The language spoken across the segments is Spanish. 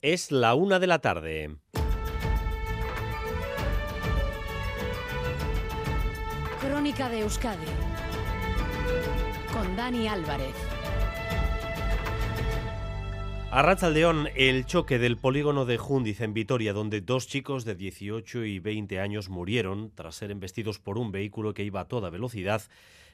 Es la una de la tarde. Crónica de Euskadi con Dani Álvarez. A León, el choque del polígono de Jundiz en Vitoria, donde dos chicos de 18 y 20 años murieron tras ser embestidos por un vehículo que iba a toda velocidad,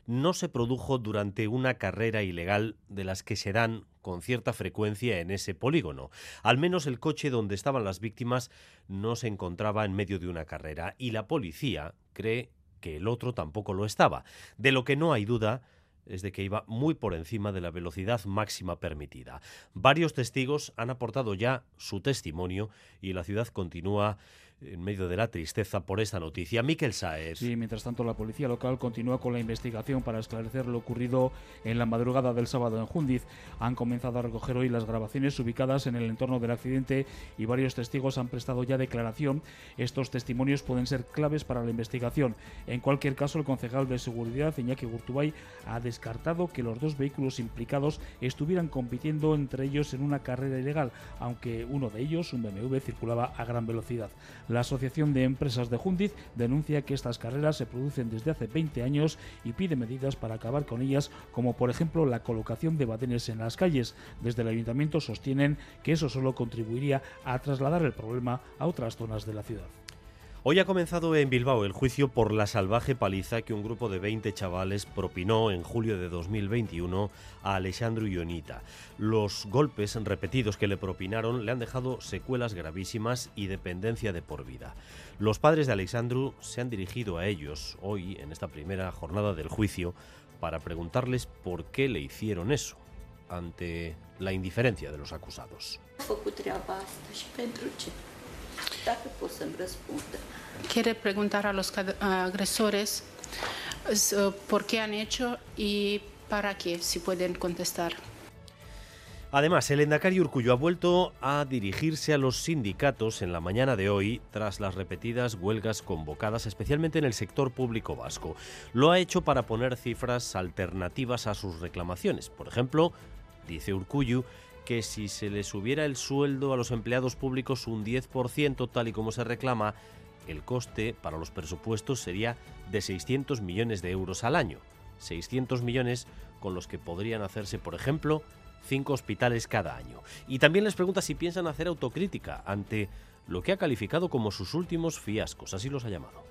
no se produjo durante una carrera ilegal de las que se dan con cierta frecuencia en ese polígono. Al menos el coche donde estaban las víctimas no se encontraba en medio de una carrera y la policía cree que el otro tampoco lo estaba. De lo que no hay duda es de que iba muy por encima de la velocidad máxima permitida. Varios testigos han aportado ya su testimonio y la ciudad continúa en medio de la tristeza por esta noticia. Miquel Saez. Sí, mientras tanto la policía local continúa con la investigación para esclarecer lo ocurrido en la madrugada del sábado en Jundiz. Han comenzado a recoger hoy las grabaciones ubicadas en el entorno del accidente y varios testigos han prestado ya declaración. Estos testimonios pueden ser claves para la investigación. En cualquier caso, el concejal de seguridad, Iñaki Gurtubay, ha descartado que los dos vehículos implicados estuvieran compitiendo entre ellos en una carrera ilegal, aunque uno de ellos, un BMW, circulaba a gran velocidad. La Asociación de Empresas de Jundiz denuncia que estas carreras se producen desde hace 20 años y pide medidas para acabar con ellas, como por ejemplo la colocación de badenes en las calles. Desde el ayuntamiento sostienen que eso solo contribuiría a trasladar el problema a otras zonas de la ciudad. Hoy ha comenzado en Bilbao el juicio por la salvaje paliza que un grupo de 20 chavales propinó en julio de 2021 a Alexandru Ionita. Los golpes repetidos que le propinaron le han dejado secuelas gravísimas y dependencia de por vida. Los padres de Alexandru se han dirigido a ellos hoy, en esta primera jornada del juicio, para preguntarles por qué le hicieron eso ante la indiferencia de los acusados. Quiere preguntar a los agresores uh, por qué han hecho y para qué, si pueden contestar. Además, el Endacari Urcullo ha vuelto a dirigirse a los sindicatos en la mañana de hoy tras las repetidas huelgas convocadas, especialmente en el sector público vasco. Lo ha hecho para poner cifras alternativas a sus reclamaciones. Por ejemplo, dice Urcullo que si se les subiera el sueldo a los empleados públicos un 10% tal y como se reclama, el coste para los presupuestos sería de 600 millones de euros al año. 600 millones con los que podrían hacerse, por ejemplo, cinco hospitales cada año. Y también les pregunta si piensan hacer autocrítica ante lo que ha calificado como sus últimos fiascos, así los ha llamado.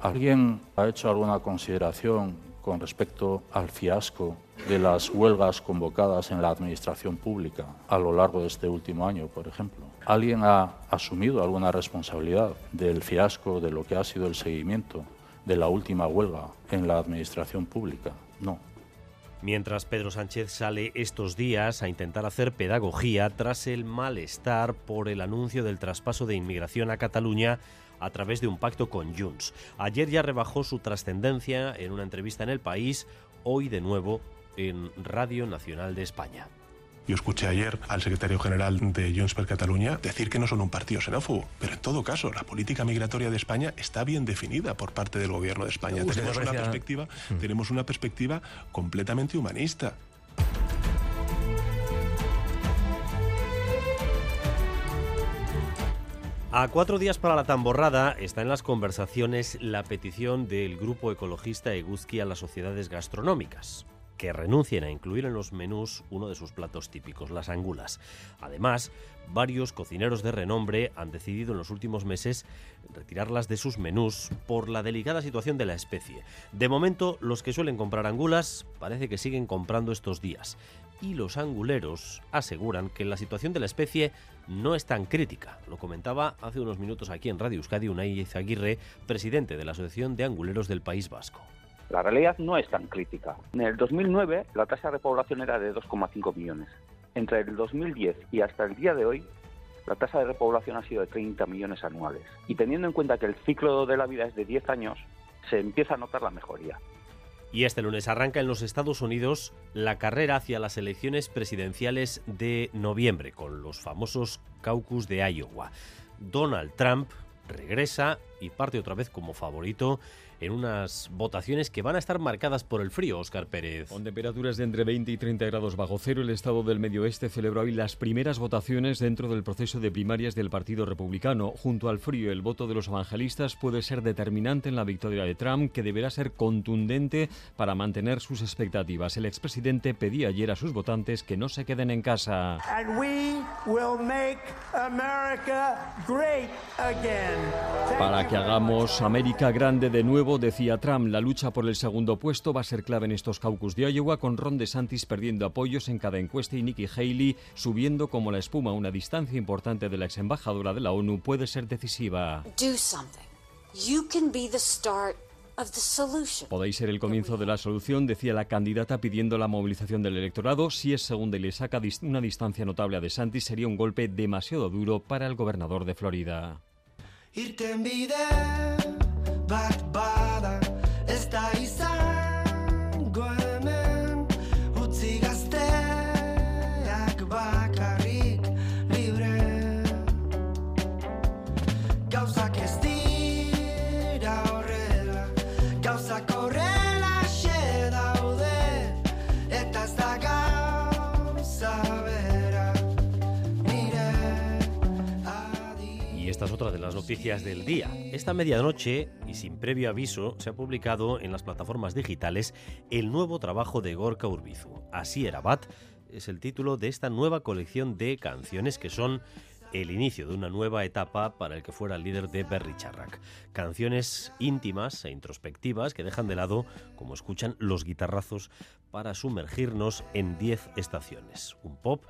¿Alguien ha hecho alguna consideración con respecto al fiasco de las huelgas convocadas en la administración pública a lo largo de este último año, por ejemplo. ¿Alguien ha asumido alguna responsabilidad del fiasco de lo que ha sido el seguimiento de la última huelga en la administración pública? No. Mientras Pedro Sánchez sale estos días a intentar hacer pedagogía tras el malestar por el anuncio del traspaso de inmigración a Cataluña a través de un pacto con Junts. Ayer ya rebajó su trascendencia en una entrevista en El País, hoy de nuevo en Radio Nacional de España. Yo escuché ayer al secretario general de Junts per Catalunya decir que no son un partido xenófobo, pero en todo caso, la política migratoria de España está bien definida por parte del gobierno de España. Tenemos una, perspectiva, mm. tenemos una perspectiva completamente humanista. A cuatro días para la tamborrada está en las conversaciones la petición del grupo ecologista Eguzki a las sociedades gastronómicas que renuncien a incluir en los menús uno de sus platos típicos, las angulas. Además, varios cocineros de renombre han decidido en los últimos meses retirarlas de sus menús por la delicada situación de la especie. De momento, los que suelen comprar angulas parece que siguen comprando estos días. Y los anguleros aseguran que la situación de la especie no es tan crítica. Lo comentaba hace unos minutos aquí en Radio Euskadi Unai Aguirre, presidente de la Asociación de Anguleros del País Vasco. La realidad no es tan crítica. En el 2009 la tasa de repoblación era de 2,5 millones. Entre el 2010 y hasta el día de hoy la tasa de repoblación ha sido de 30 millones anuales. Y teniendo en cuenta que el ciclo de la vida es de 10 años, se empieza a notar la mejoría. Y este lunes arranca en los Estados Unidos la carrera hacia las elecciones presidenciales de noviembre, con los famosos caucus de Iowa. Donald Trump regresa y parte otra vez como favorito en unas votaciones que van a estar marcadas por el frío, Óscar Pérez. Con temperaturas de entre 20 y 30 grados bajo cero, el Estado del Medio Oeste celebró hoy las primeras votaciones dentro del proceso de primarias del Partido Republicano. Junto al frío, el voto de los evangelistas puede ser determinante en la victoria de Trump, que deberá ser contundente para mantener sus expectativas. El expresidente pedía ayer a sus votantes que no se queden en casa. Para que hagamos América grande de nuevo decía Trump, la lucha por el segundo puesto va a ser clave en estos caucus de Iowa, con Ron DeSantis perdiendo apoyos en cada encuesta y Nikki Haley subiendo como la espuma. Una distancia importante de la ex embajadora de la ONU puede ser decisiva. Podéis ser el comienzo de la solución, decía la candidata pidiendo la movilización del electorado. Si es segunda y le saca una distancia notable a DeSantis, sería un golpe demasiado duro para el gobernador de Florida. bat bada ez da izango esta es otra de las noticias del día. Esta medianoche sin previo aviso, se ha publicado en las plataformas digitales el nuevo trabajo de Gorka Urbizu. Así era Bat es el título de esta nueva colección de canciones que son el inicio de una nueva etapa para el que fuera el líder de Berry Charrac. Canciones íntimas e introspectivas que dejan de lado, como escuchan, los guitarrazos para sumergirnos en 10 estaciones. Un pop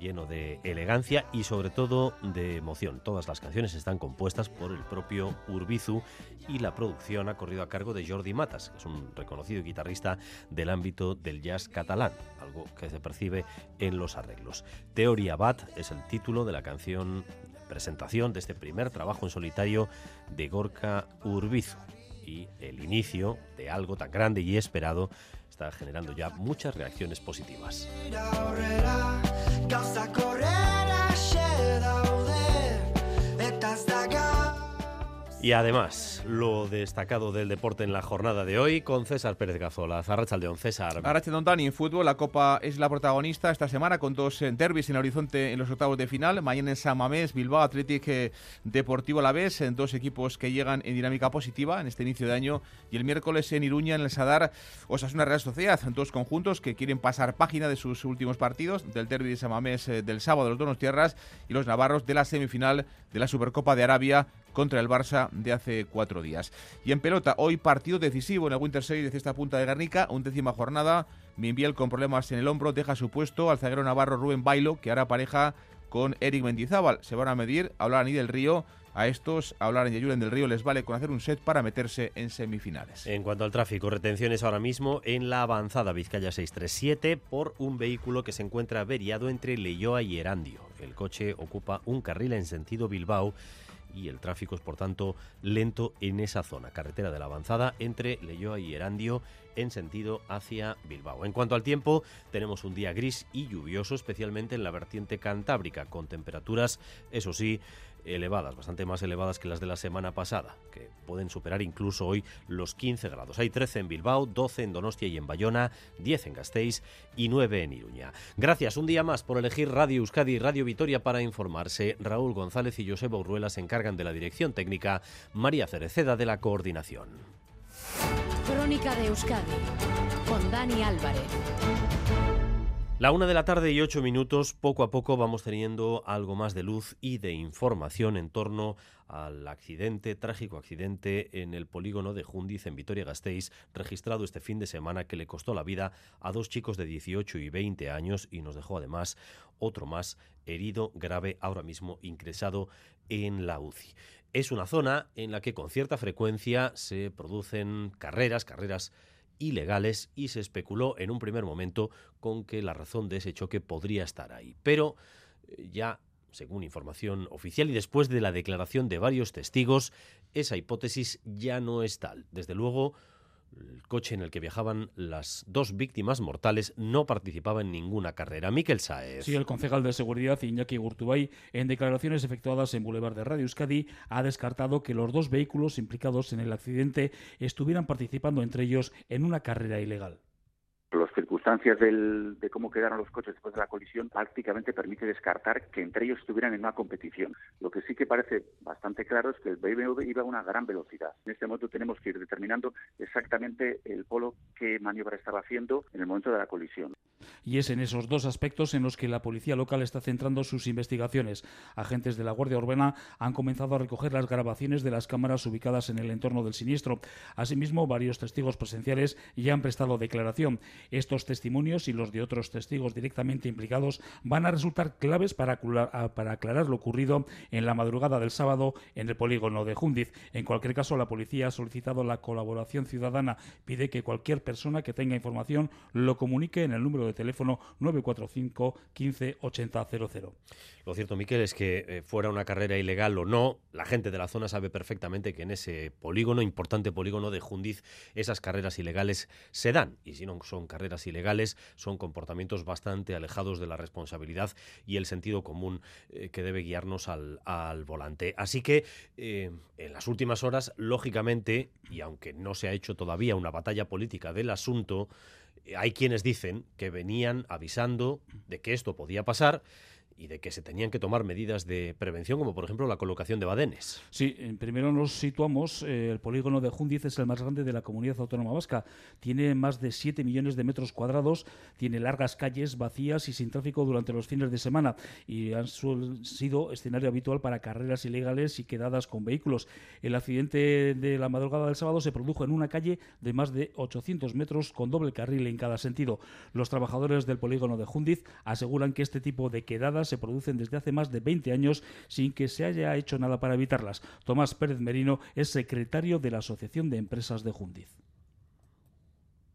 lleno de elegancia y sobre todo de emoción. Todas las canciones están compuestas por el propio Urbizu y la producción ha corrido a cargo de Jordi Matas, que es un reconocido guitarrista del ámbito del jazz catalán, algo que se percibe en los arreglos. Teoría Bat es el título de la canción presentación de este primer trabajo en solitario de Gorka Urbizu y el inicio de algo tan grande y esperado está generando ya muchas reacciones positivas. Y además, lo destacado del deporte en la jornada de hoy con César Pérez Gazola. León César. Arrachaldeón Dani, en fútbol, la Copa es la protagonista esta semana con dos eh, derbis en el horizonte en los octavos de final. Mañana en San Mamés, Bilbao, Athletic eh, Deportivo La Vez, en dos equipos que llegan en dinámica positiva en este inicio de año. Y el miércoles en Iruña, en el Sadar, Osasuna Real Sociedad, dos conjuntos que quieren pasar página de sus últimos partidos, del derbi de San Mamés eh, del sábado los Donos Tierras y los navarros de la semifinal de la Supercopa de Arabia contra el Barça de hace cuatro días. Y en pelota, hoy partido decisivo en el Winter Series de esta punta de Garnica, undécima jornada. Mimbiel con problemas en el hombro deja su puesto al zaguero navarro Rubén Bailo, que hará pareja con Eric Mendizábal. Se van a medir, hablar ni del Río. A estos, hablar en Yayulen del Río les vale con hacer un set para meterse en semifinales. En cuanto al tráfico, retenciones ahora mismo en la avanzada Vizcaya 637 por un vehículo que se encuentra averiado entre Leyoa y Erandio. El coche ocupa un carril en sentido Bilbao y el tráfico es por tanto lento en esa zona, carretera de la avanzada entre Leyoa y Erandio en sentido hacia Bilbao. En cuanto al tiempo, tenemos un día gris y lluvioso, especialmente en la vertiente cantábrica, con temperaturas, eso sí, elevadas, bastante más elevadas que las de la semana pasada, que pueden superar incluso hoy los 15 grados. Hay 13 en Bilbao, 12 en Donostia y en Bayona, 10 en Gasteiz y 9 en Iruña. Gracias un día más por elegir Radio Euskadi y Radio Vitoria para informarse. Raúl González y Joseba Urruela se encargan de la dirección técnica, María Cereceda de la coordinación. Crónica de Euskadi con Dani Álvarez. La una de la tarde y ocho minutos, poco a poco vamos teniendo algo más de luz y de información en torno al accidente, trágico accidente en el polígono de Jundiz en Vitoria-Gasteiz, registrado este fin de semana que le costó la vida a dos chicos de 18 y 20 años y nos dejó además otro más herido grave ahora mismo ingresado en la UCI. Es una zona en la que con cierta frecuencia se producen carreras, carreras ilegales y se especuló en un primer momento con que la razón de ese choque podría estar ahí. Pero eh, ya, según información oficial y después de la declaración de varios testigos, esa hipótesis ya no es tal. Desde luego, el coche en el que viajaban las dos víctimas mortales no participaba en ninguna carrera. Miquel Saez. Sí, el concejal de Seguridad, Iñaki Gurtubay, en declaraciones efectuadas en Boulevard de Radio Euskadi, ha descartado que los dos vehículos implicados en el accidente estuvieran participando entre ellos en una carrera ilegal las circunstancias de cómo quedaron los coches después de la colisión prácticamente permite descartar que entre ellos estuvieran en una competición. Lo que sí que parece bastante claro es que el BMW iba a una gran velocidad. En este momento tenemos que ir determinando exactamente el polo qué maniobra estaba haciendo en el momento de la colisión. Y es en esos dos aspectos en los que la policía local está centrando sus investigaciones. Agentes de la Guardia Urbana han comenzado a recoger las grabaciones de las cámaras ubicadas en el entorno del siniestro. Asimismo, varios testigos presenciales ya han prestado declaración. Estos testimonios y los de otros testigos directamente implicados van a resultar claves para, aclarar lo ocurrido en la madrugada del sábado en el polígono de Jundiz. En cualquier caso, la policía ha solicitado la colaboración ciudadana. Pide que cualquier persona que tenga información lo comunique en el número de teléfono 945 15 80 00. Lo cierto, Miquel, es que eh, fuera una carrera ilegal o no, la gente de la zona sabe perfectamente que en ese polígono, importante polígono de Jundiz, esas carreras ilegales se dan. Y si no son carreras ilegales, son comportamientos bastante alejados de la responsabilidad y el sentido común eh, que debe guiarnos al, volante. Así que eh, en las últimas horas, lógicamente, y aunque no se ha hecho todavía una batalla política del asunto, hay quienes dicen que venían avisando de que esto podía pasar y de que se tenían que tomar medidas de prevención, como por ejemplo la colocación de badenes. Sí, primero nos situamos, eh, el polígono de Jundiz es el más grande de la comunidad autónoma vasca. Tiene más de 7 millones de metros cuadrados, tiene largas calles vacías y sin tráfico durante los fines de semana y han sido escenario habitual para carreras ilegales y quedadas con vehículos. El accidente de la madrugada del sábado se produjo en una calle de más de 800 metros con doble carril en cada sentido. Los trabajadores del polígono de Jundiz aseguran que este tipo de quedadas se producen desde hace más de 20 años sin que se haya hecho nada para evitarlas. Tomás Pérez Merino es secretario de la Asociación de Empresas de Jundiz.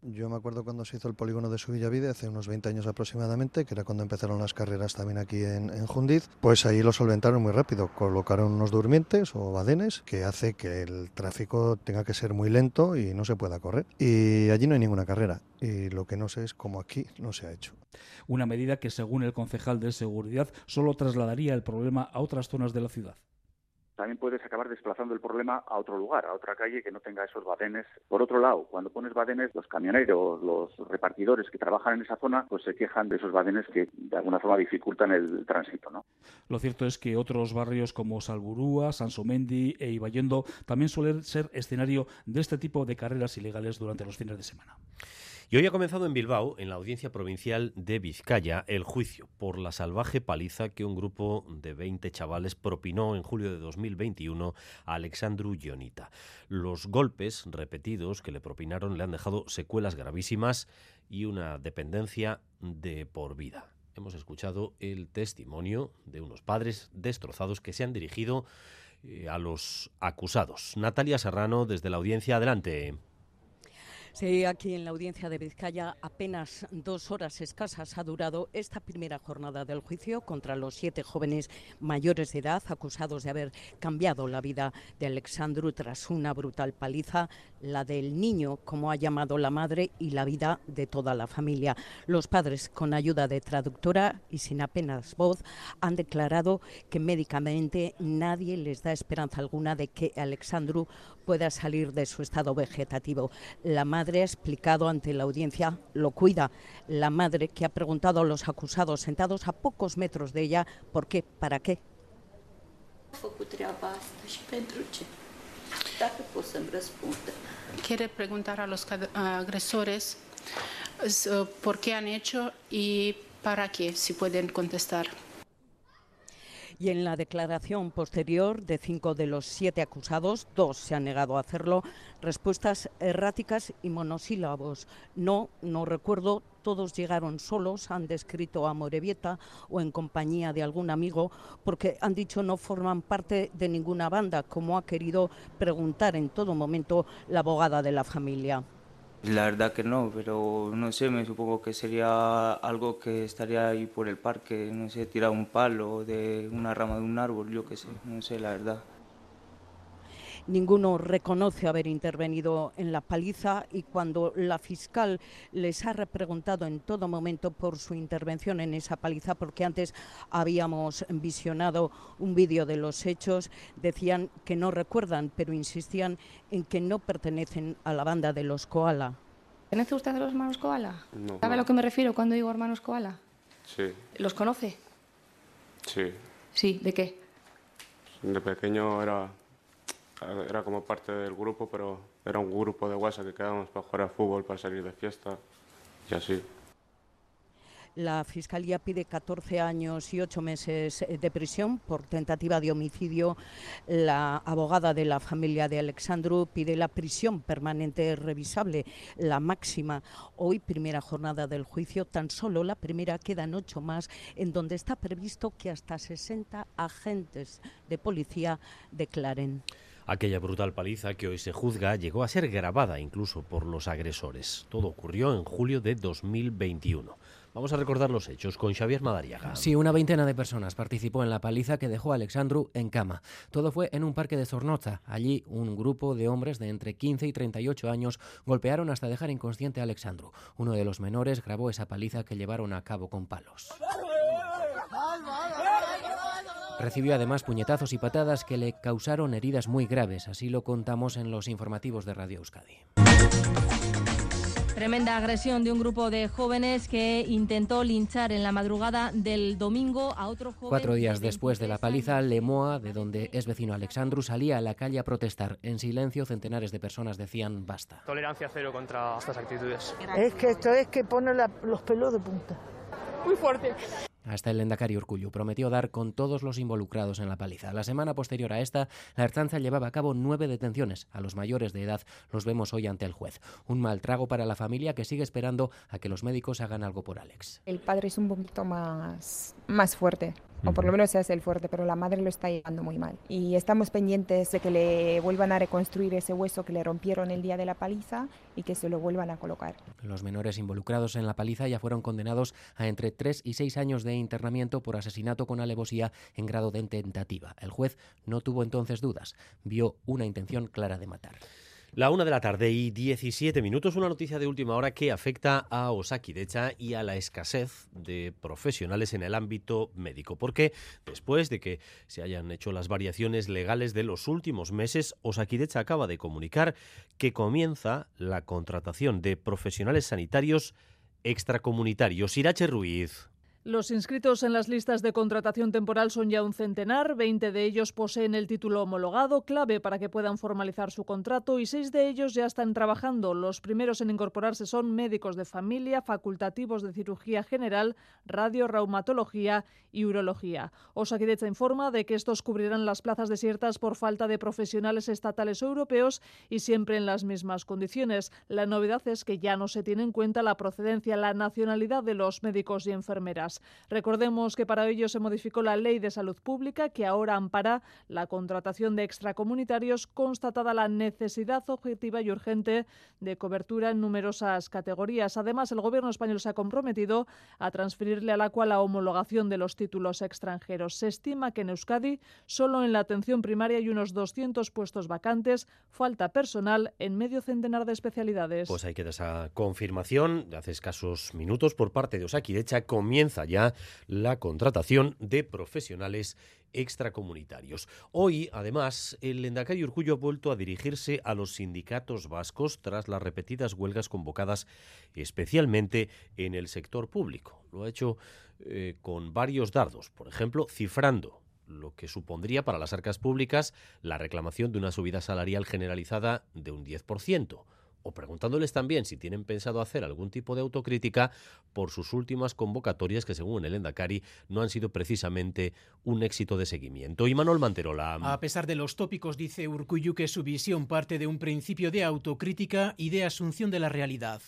Yo me acuerdo cuando se hizo el polígono de Subillavide, hace unos 20 años aproximadamente, que era cuando empezaron las carreras también aquí en, en, Jundiz, pues ahí lo solventaron muy rápido. Colocaron unos durmientes o badenes que hace que el tráfico tenga que ser muy lento y no se pueda correr. Y allí no hay ninguna carrera. Y lo que no sé es cómo aquí no se ha hecho. Una medida que, según el concejal de seguridad, solo trasladaría el problema a otras zonas de la ciudad también puedes acabar desplazando el problema a otro lugar, a otra calle que no tenga esos badenes. Por otro lado, cuando pones badenes, los camioneros, los repartidores que trabajan en esa zona, pues se quejan de esos badenes que de alguna forma dificultan el tránsito, ¿no? Lo cierto es que otros barrios como Salburúa, Sansomendi e Ibayendo también suelen ser escenario de este tipo de carreras ilegales durante los fines de semana. Y hoy ha comenzado en Bilbao, en la Audiencia Provincial de Vizcaya, el juicio por la salvaje paliza que un grupo de 20 chavales propinó en julio de 2021 a Alexandru Gionita. Los golpes repetidos que le propinaron le han dejado secuelas gravísimas y una dependencia de por vida. Hemos escuchado el testimonio de unos padres destrozados que se han dirigido eh, a los acusados. Natalia Serrano, desde la audiencia, adelante. Sí, aquí en la audiencia de Vizcaya apenas dos horas escasas ha durado esta primera jornada del juicio contra los siete jóvenes mayores de edad acusados de haber cambiado la vida de Alexandru tras una brutal paliza, la del niño, como ha llamado la madre, y la vida de toda la familia. Los padres, con ayuda de traductora y sin apenas voz, han declarado que médicamente nadie les da esperanza alguna de que Alexandru pueda salir de su estado vegetativo. La madre ha explicado ante la audiencia, lo cuida. La madre que ha preguntado a los acusados sentados a pocos metros de ella, ¿por qué? ¿Para qué? Quiere preguntar a los agresores eh, por qué han hecho y para qué, si pueden contestar y en la declaración posterior de cinco de los siete acusados, dos se han negado a hacerlo, respuestas erráticas y monosílabos. No, no recuerdo, todos llegaron solos, han descrito a Morevieta o en compañía de algún amigo, porque han dicho no forman parte de ninguna banda, como ha querido preguntar en todo momento la abogada de la familia. La verdad que no, pero no sé, me supongo que sería algo que estaría ahí por el parque, no sé, tirar un palo de una rama de un árbol, yo qué sé, no sé, la verdad. Ninguno reconoce haber intervenido en la paliza y cuando la fiscal les ha preguntado en todo momento por su intervención en esa paliza, porque antes habíamos visionado un vídeo de los hechos, decían que no recuerdan, pero insistían en que no pertenecen a la banda de los Koala. ¿Conoce usted a los hermanos Koala? ¿Sabe a lo que me refiero cuando digo hermanos Koala? Sí. ¿Los conoce? Sí. Sí, ¿de qué? De pequeño era, era como parte del grupo, pero era un grupo de WhatsApp que quedábamos para jugar a fútbol, para salir de fiesta y así. La Fiscalía pide 14 años y 8 meses eh, de prisión por tentativa de homicidio. La abogada de la familia de Alexandru pide la prisión permanente revisable, la máxima. Hoy, primera jornada del juicio, tan solo la primera, quedan ocho más, en donde está previsto que hasta 60 agentes de policía declaren. Aquella brutal paliza que hoy se juzga llegó a ser grabada incluso por los agresores. Todo ocurrió en julio de 2021. Vamos a recordar los hechos con Xavier Madariaga. Sí, una veintena de personas participó en la paliza que dejó a Alexandru en cama. Todo fue en un parque de Zornoza. Allí, un grupo de hombres de entre 15 y 38 años golpearon hasta dejar inconsciente a Alexandru. Uno de los menores grabó esa paliza que llevaron a cabo con palos. Recibió además puñetazos y patadas que le causaron heridas muy graves. Así lo contamos en los informativos de Radio Euskadi. Tremenda agresión de un grupo de jóvenes que intentó linchar en la madrugada del domingo a otro joven. Cuatro días después de la paliza, Lemoa, de donde es vecino Alexandru, salía a la calle a protestar. En silencio, centenares de personas decían basta. Tolerancia cero contra estas actitudes. Es que esto es que pone los pelos de punta. Muy fuerte. Hasta el Lendakari Urcullu prometió dar con todos los involucrados en la paliza. La semana posterior a esta, la Ertzaintza llevaba a cabo nueve detenciones. A los mayores de edad los vemos hoy ante el juez. Un mal trago para la familia que sigue esperando a que los médicos hagan algo por Alex. El padre es un poquito más, más fuerte o por lo menos se hace el fuerte, pero la madre lo está llevando muy mal. Y estamos pendientes de que le vuelvan a reconstruir ese hueso que le rompieron el día de la paliza y que se lo vuelvan a colocar. Los menores involucrados en la paliza ya fueron condenados a entre 3 y 6 años de internamiento por asesinato con alevosía en grado de tentativa. El juez no tuvo entonces dudas, vio una intención clara de matar. La una de la tarde y 17 minutos, una noticia de última hora que afecta a Osakidecha y a la escasez de profesionales en el ámbito médico. Porque después de que se hayan hecho las variaciones legales de los últimos meses, Osakidecha acaba de comunicar que comienza la contratación de profesionales sanitarios extracomunitarios. Irache Ruiz. Los inscritos en las listas de contratación temporal son ya un centenar, 20 de ellos poseen el título homologado, clave para que puedan formalizar su contrato, y seis de ellos ya están trabajando. Los primeros en incorporarse son médicos de familia, facultativos de cirugía general, radio, reumatología y urología. Osakidecha informa de que estos cubrirán las plazas desiertas por falta de profesionales estatales o europeos y siempre en las mismas condiciones. La novedad es que ya no se tiene en cuenta la procedencia, la nacionalidad de los médicos y enfermeras. Recordemos que para ello se modificó la Ley de Salud Pública, que ahora ampara la contratación de extracomunitarios, constatada la necesidad objetiva y urgente de cobertura en numerosas categorías. Además, el Gobierno español se ha comprometido a transferirle a la cual la homologación de los títulos extranjeros. Se estima que en Euskadi, solo en la atención primaria hay unos 200 puestos vacantes, falta personal en medio centenar de especialidades. Pues hay que esa confirmación hace escasos minutos por parte de Osakidecha. Comienza ya la contratación de profesionales extracomunitarios. Hoy, además, el Endacay Urcullo ha vuelto a dirigirse a los sindicatos vascos tras las repetidas huelgas convocadas especialmente en el sector público. Lo ha hecho eh, con varios dardos, por ejemplo, cifrando lo que supondría para las arcas públicas la reclamación de una subida salarial generalizada de un 10% o preguntándoles también si tienen pensado hacer algún tipo de autocrítica por sus últimas convocatorias que según el Endacari no han sido precisamente un éxito de seguimiento. Y Manuel Manterola. A pesar de los tópicos, dice Urcuyu que su visión parte de un principio de autocrítica y de asunción de la realidad.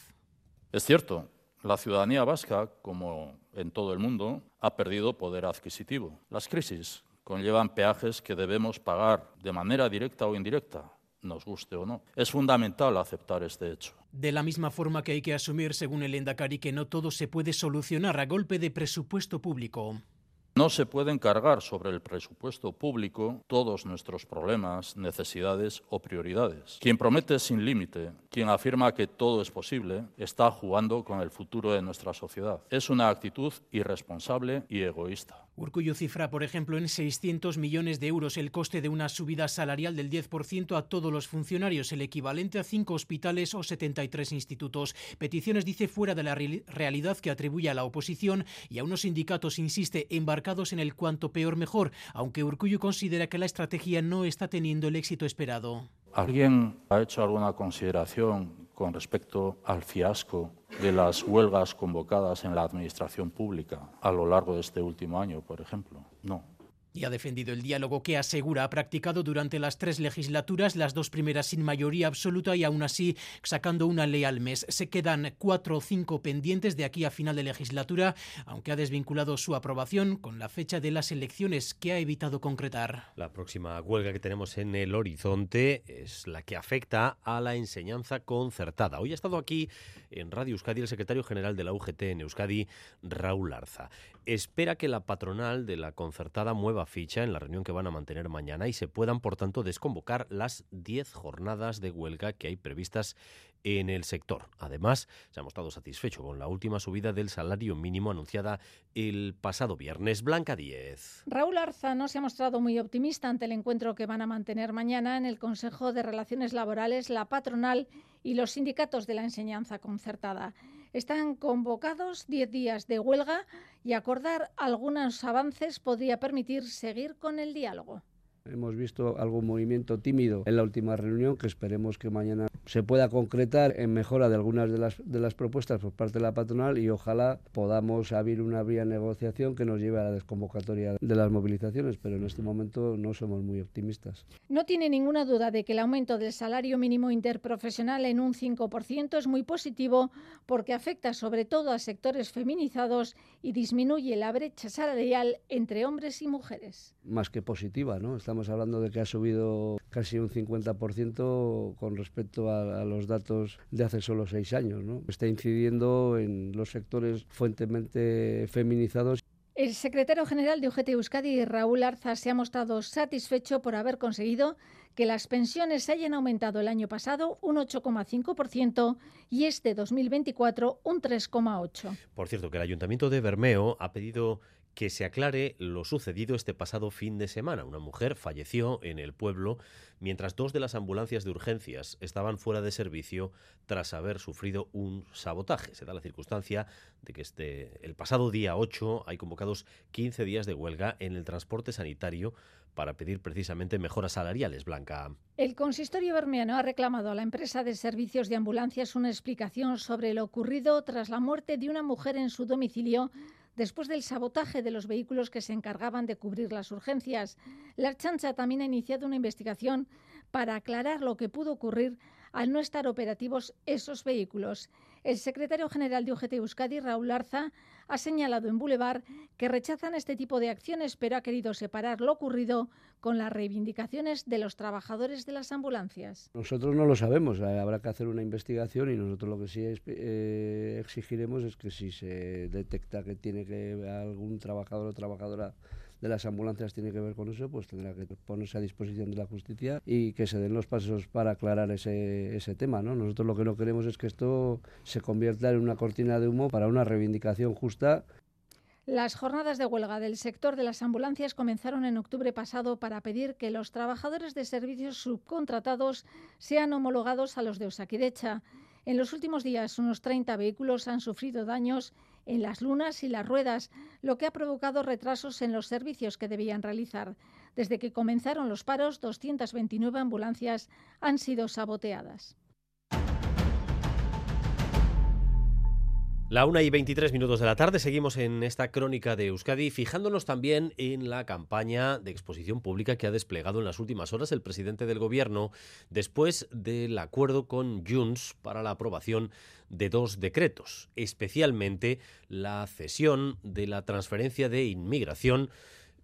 Es cierto, la ciudadanía vasca, como en todo el mundo, ha perdido poder adquisitivo. Las crisis conllevan peajes que debemos pagar de manera directa o indirecta nos guste o no. Es fundamental aceptar este hecho. De la misma forma que hay que asumir, según el Endacari, que no todo se puede solucionar a golpe de presupuesto público. No se pueden cargar sobre el presupuesto público todos nuestros problemas, necesidades o prioridades. Quien promete sin límite, quien afirma que todo es posible, está jugando con el futuro de nuestra sociedad. Es una actitud irresponsable y egoísta. Urcuyo cifra, por ejemplo, en 600 millones de euros el coste de una subida salarial del 10% a todos los funcionarios, el equivalente a cinco hospitales o 73 institutos. Peticiones, dice, fuera de la realidad que atribuye a la oposición y a unos sindicatos, insiste, en el cuanto peor mejor, aunque Urcuyo considera que la estrategia no está teniendo el éxito esperado. ¿Alguien ha hecho alguna consideración con respecto al fiasco de las huelgas convocadas en la administración pública a lo largo de este último año, por ejemplo? No y ha defendido el diálogo que asegura ha practicado durante las tres legislaturas, las dos primeras sin mayoría absoluta y aún así sacando una ley al mes. Se quedan cuatro o cinco pendientes de aquí a final de legislatura, aunque ha desvinculado su aprobación con la fecha de las elecciones que ha evitado concretar. La próxima huelga que tenemos en el horizonte es la que afecta a la enseñanza concertada. Hoy ha estado aquí en Radio Euskadi el secretario general de la UGT en Euskadi, Raúl Arza espera que la patronal de la concertada mueva ficha en la reunión que van a mantener mañana y se puedan, por tanto, desconvocar las 10 jornadas de huelga que hay previstas en el sector. Además, se ha mostrado satisfecho con la última subida del salario mínimo anunciada el pasado viernes. Blanca 10. Raúl Arza no se ha mostrado muy optimista ante el encuentro que van a mantener mañana en el Consejo de Relaciones Laborales, la patronal y los sindicatos de la enseñanza concertada. Están convocados 10 días de huelga y acordar algunos avances podría permitir seguir con el diálogo. Hemos visto algún movimiento tímido en la última reunión que esperemos que mañana se pueda concretar en mejora de algunas de las, de las propuestas por parte de la patronal y ojalá podamos abrir una vía de negociación que nos lleve a la desconvocatoria de las movilizaciones, pero en este momento no somos muy optimistas. No tiene ninguna duda de que el aumento del salario mínimo interprofesional en un 5% es muy positivo porque afecta sobre todo a sectores feminizados y disminuye la brecha salarial entre hombres y mujeres. Más que positiva, ¿no? Estamos Estamos hablando de que ha subido casi un 50% con respecto a, los datos de hace solo seis años. ¿no? Está incidiendo en los sectores fuertemente feminizados. El secretario general de UGT Euskadi, Raúl Arza, se ha mostrado satisfecho por haber conseguido que las pensiones hayan aumentado el año pasado un 8,5% y este 2024 un 3,8%. Por cierto, que el Ayuntamiento de Bermeo ha pedido que se aclare lo sucedido este pasado fin de semana. Una mujer falleció en el pueblo mientras dos de las ambulancias de urgencias estaban fuera de servicio tras haber sufrido un sabotaje. Se da la circunstancia de que este, el pasado día 8 hay convocados 15 días de huelga en el transporte sanitario para pedir precisamente mejoras salariales, Blanca. El consistorio bermeano ha reclamado a la empresa de servicios de ambulancias una explicación sobre lo ocurrido tras la muerte de una mujer en su domicilio después del sabotaje de los vehículos que se encargaban de cubrir las urgencias. La Archancha también ha iniciado una investigación para aclarar lo que pudo ocurrir al no estar operativos esos vehículos. El secretario general de UGT Euskadi, Raúl Arza, ha señalado en Boulevard que rechazan este tipo de acciones, pero ha querido separar lo ocurrido con las reivindicaciones de los trabajadores de las ambulancias. Nosotros no lo sabemos, eh, habrá que hacer una investigación y nosotros lo que sí eh, exigiremos es que si se detecta que tiene que algún trabajador o trabajadora de las ambulancias tiene que ver con eso, pues tendrá que ponerse a disposición de la justicia y que se den los pasos para aclarar ese, ese tema. ¿no? Nosotros lo que no queremos es que esto se convierta en una cortina de humo para una reivindicación justa las jornadas de huelga del sector de las ambulancias comenzaron en octubre pasado para pedir que los trabajadores de servicios subcontratados sean homologados a los de Osakidecha. En los últimos días, unos 30 vehículos han sufrido daños en las lunas y las ruedas, lo que ha provocado retrasos en los servicios que debían realizar. Desde que comenzaron los paros, 229 ambulancias han sido saboteadas. La una y 23 minutos de la tarde seguimos en esta crónica de Euskadi, fijándonos también en la campaña de exposición pública que ha desplegado en las últimas horas el presidente del gobierno después del acuerdo con Junts para la aprobación de dos decretos, especialmente la cesión de la transferencia de inmigración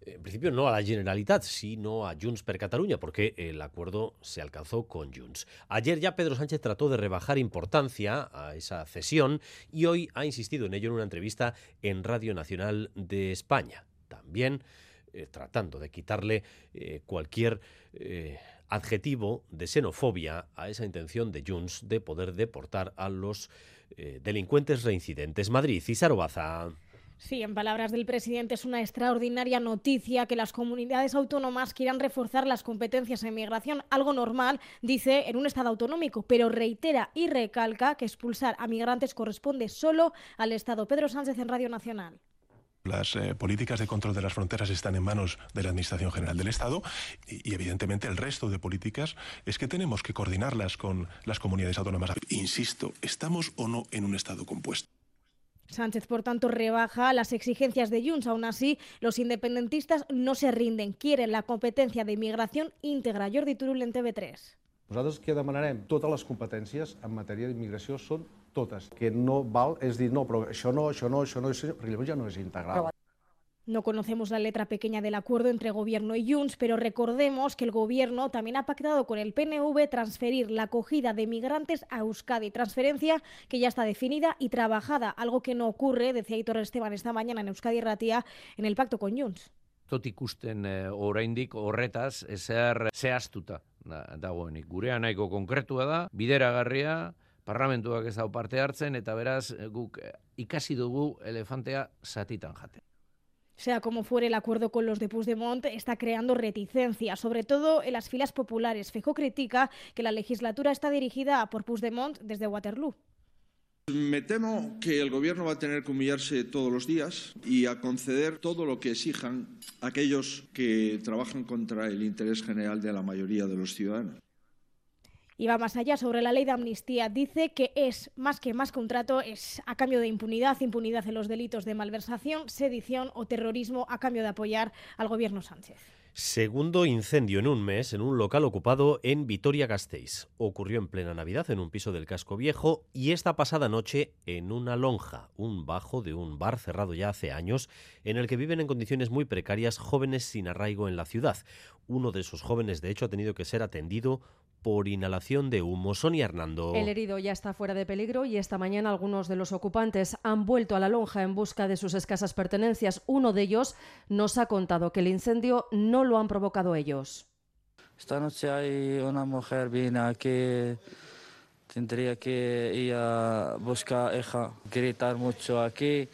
en principio no a la Generalitat, sino a Junts per Cataluña, porque el acuerdo se alcanzó con Junts. Ayer ya Pedro Sánchez trató de rebajar importancia a esa cesión y hoy ha insistido en ello en una entrevista en Radio Nacional de España. también eh, tratando de quitarle eh, cualquier eh, adjetivo de xenofobia a esa intención de Junts de poder deportar a los delincuentes reincidentes. Madrid, y Baza. Sí, en palabras del presidente, es una extraordinaria noticia que las comunidades autónomas quieran reforzar las competencias en migración, algo normal, dice, en un Estado autonómico, pero reitera y recalca que expulsar a migrantes corresponde solo al Estado. Pedro Sánchez en Radio Nacional. Las eh, políticas de control de las fronteras están en manos de la Administración General del Estado y, y, evidentemente el resto de políticas es que tenemos que coordinarlas con las comunidades autónomas. Insisto, ¿estamos o no en un Estado compuesto? Sánchez, por tanto, rebaja las exigencias de Junts. Aún así, los independentistas no se rinden. Quieren la competencia de inmigración íntegra. Jordi Turul en TV3. Nosaltres que demanarem totes les competències en matèria d'immigració són totes. Que no val és dir, no, però això no, això no, això no, això, no és integral. No conocemos la letra pequeña del acuerdo entre Gobierno y Junts, pero recordemos que el Gobierno también ha pactado con el PNV transferir la acogida de migrantes a Euskadi, transferencia que ya está definida y trabajada, algo que no ocurre, decía Hitor Esteban esta mañana en Euskadi Ratia, en el pacto con Junts. Tot ikusten eh, oraindik horretaz ezer zehaztuta dagoenik. Gurea nahiko konkretua da, bideragarria, parlamentuak ez dau parte hartzen, eta beraz guk eh, ikasi dugu elefantea satitan jate. Sea como fuere, el acuerdo con los de Puigdemont está creando reticencia, sobre todo en las filas populares. Fejo critica que la legislatura está dirigida por Puigdemont desde Waterloo. Me temo que el gobierno va a tener que humillarse todos los días y a conceder todo lo que exijan aquellos que trabajan contra el interés general de la mayoría de los ciudadanos. Y va más allá sobre la ley de amnistía. Dice que es más que más contrato, es a cambio de impunidad, impunidad en los delitos de malversación, sedición o terrorismo a cambio de apoyar al gobierno Sánchez. Segundo incendio en un mes en un local ocupado en Vitoria-Gasteiz. Ocurrió en plena Navidad en un piso del casco viejo y esta pasada noche en una lonja, un bajo de un bar cerrado ya hace años, en el que viven en condiciones muy precarias jóvenes sin arraigo en la ciudad. Uno de esos jóvenes, de hecho, ha tenido que ser atendido por inhalación de humo. Sonia Hernando. El herido ya está fuera de peligro y esta mañana algunos de los ocupantes han vuelto a la lonja en busca de sus escasas pertenencias. Uno de ellos nos ha contado que el incendio no lo han provocado ellos. Esta noche hay una mujer viene aquí, tendría que ir a buscar hija, gritar mucho aquí.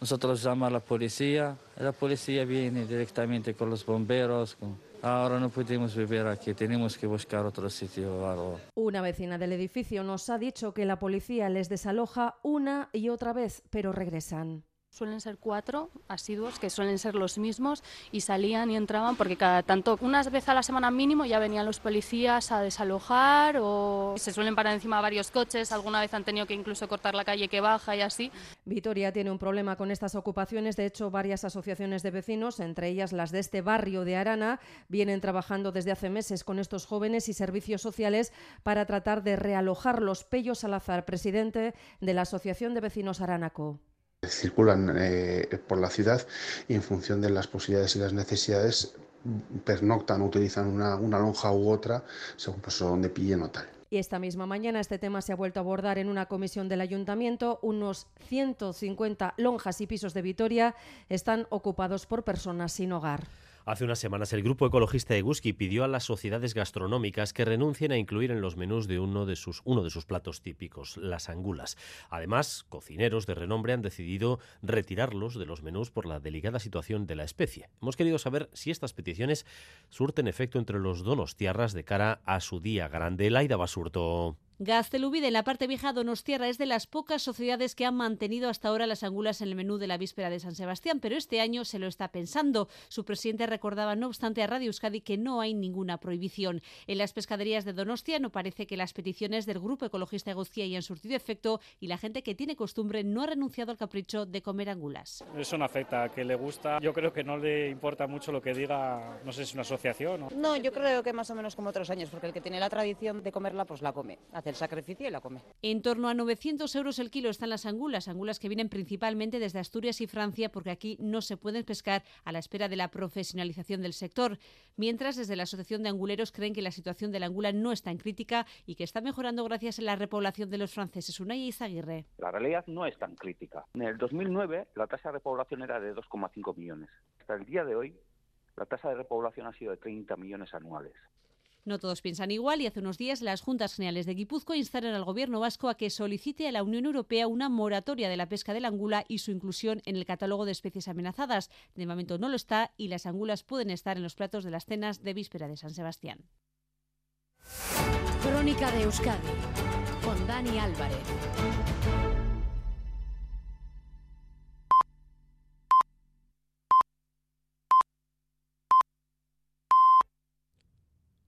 Nosotros llamamos a la policía, la policía viene directamente con los bomberos. Ahora no podemos vivir aquí, tenemos que buscar otro sitio algo. Una vecina del edificio nos ha dicho que la policía les desaloja una y otra vez, pero regresan. Suelen ser cuatro asiduos, que suelen ser los mismos, y salían y entraban porque cada tanto, una vez a la semana mínimo, ya venían los policías a desalojar o se suelen parar encima varios coches, alguna vez han tenido que incluso cortar la calle que baja y así. Vitoria tiene un problema con estas ocupaciones, de hecho varias asociaciones de vecinos, entre ellas las de este barrio de Arana, vienen trabajando desde hace meses con estos jóvenes y servicios sociales para tratar de realojarlos. Pello Salazar, presidente de la Asociación de Vecinos Aranaco circulan eh, por la ciudad y en función de las posibilidades y las necesidades pernoctan, utilizan una, lonja u otra según pues, donde pillen o tal. Y esta misma mañana este tema se ha vuelto a abordar en una comisión del ayuntamiento. Unos 150 lonjas y pisos de Vitoria están ocupados por personas sin hogar. Hace unas semanas el grupo ecologista Eguski pidió a las sociedades gastronómicas que renuncien a incluir en los menús de uno de sus, uno de sus platos típicos, las angulas. Además, cocineros de renombre han decidido retirarlos de los menús por la delicada situación de la especie. Hemos querido saber si estas peticiones surten efecto entre los donos tierras de cara a su día grande. Laida Basurto. Gaztelubide, en la parte vieja Donostierra, es de las pocas sociedades que han mantenido hasta ahora las angulas en el menú de la víspera de San Sebastián, pero este año se lo está pensando. Su presidente recordaba, no obstante, a Radio Euskadi que no hay ninguna prohibición. En las pescaderías de Donostia no parece que las peticiones del Grupo Ecologista Eguzquia hayan surtido efecto y la gente que tiene costumbre no ha renunciado al capricho de comer angulas. Eso no afecta, a que le gusta. Yo creo que no le importa mucho lo que diga, no sé si es una asociación. No, yo creo que más o menos como otros años, porque el que tiene la tradición de comerla, pues la come el sacrificio y la come. En torno a 900 euros el kilo están las angulas, angulas que vienen principalmente desde Asturias y Francia porque aquí no se pueden pescar a la espera de la profesionalización del sector. Mientras, desde la Asociación de Anguleros creen que la situación de la angula no está en crítica y que está mejorando gracias a la repoblación de los franceses. Unai Izaguirre. La realidad no es tan crítica. En el 2009 la tasa de repoblación era de 2,5 millones. Hasta hasta el día de hoy, la tasa de repoblación ha sido de 30 millones anuales. No todos piensan igual y hace unos días las Juntas Generales de Guipúzcoa instaron al Gobierno vasco a que solicite a la Unión Europea una moratoria de la pesca de la angula y su inclusión en el catálogo de especies amenazadas. De momento no lo está y las angulas pueden estar en los platos de las cenas de víspera de San Sebastián. Crónica de Euskadi con Dani Álvarez.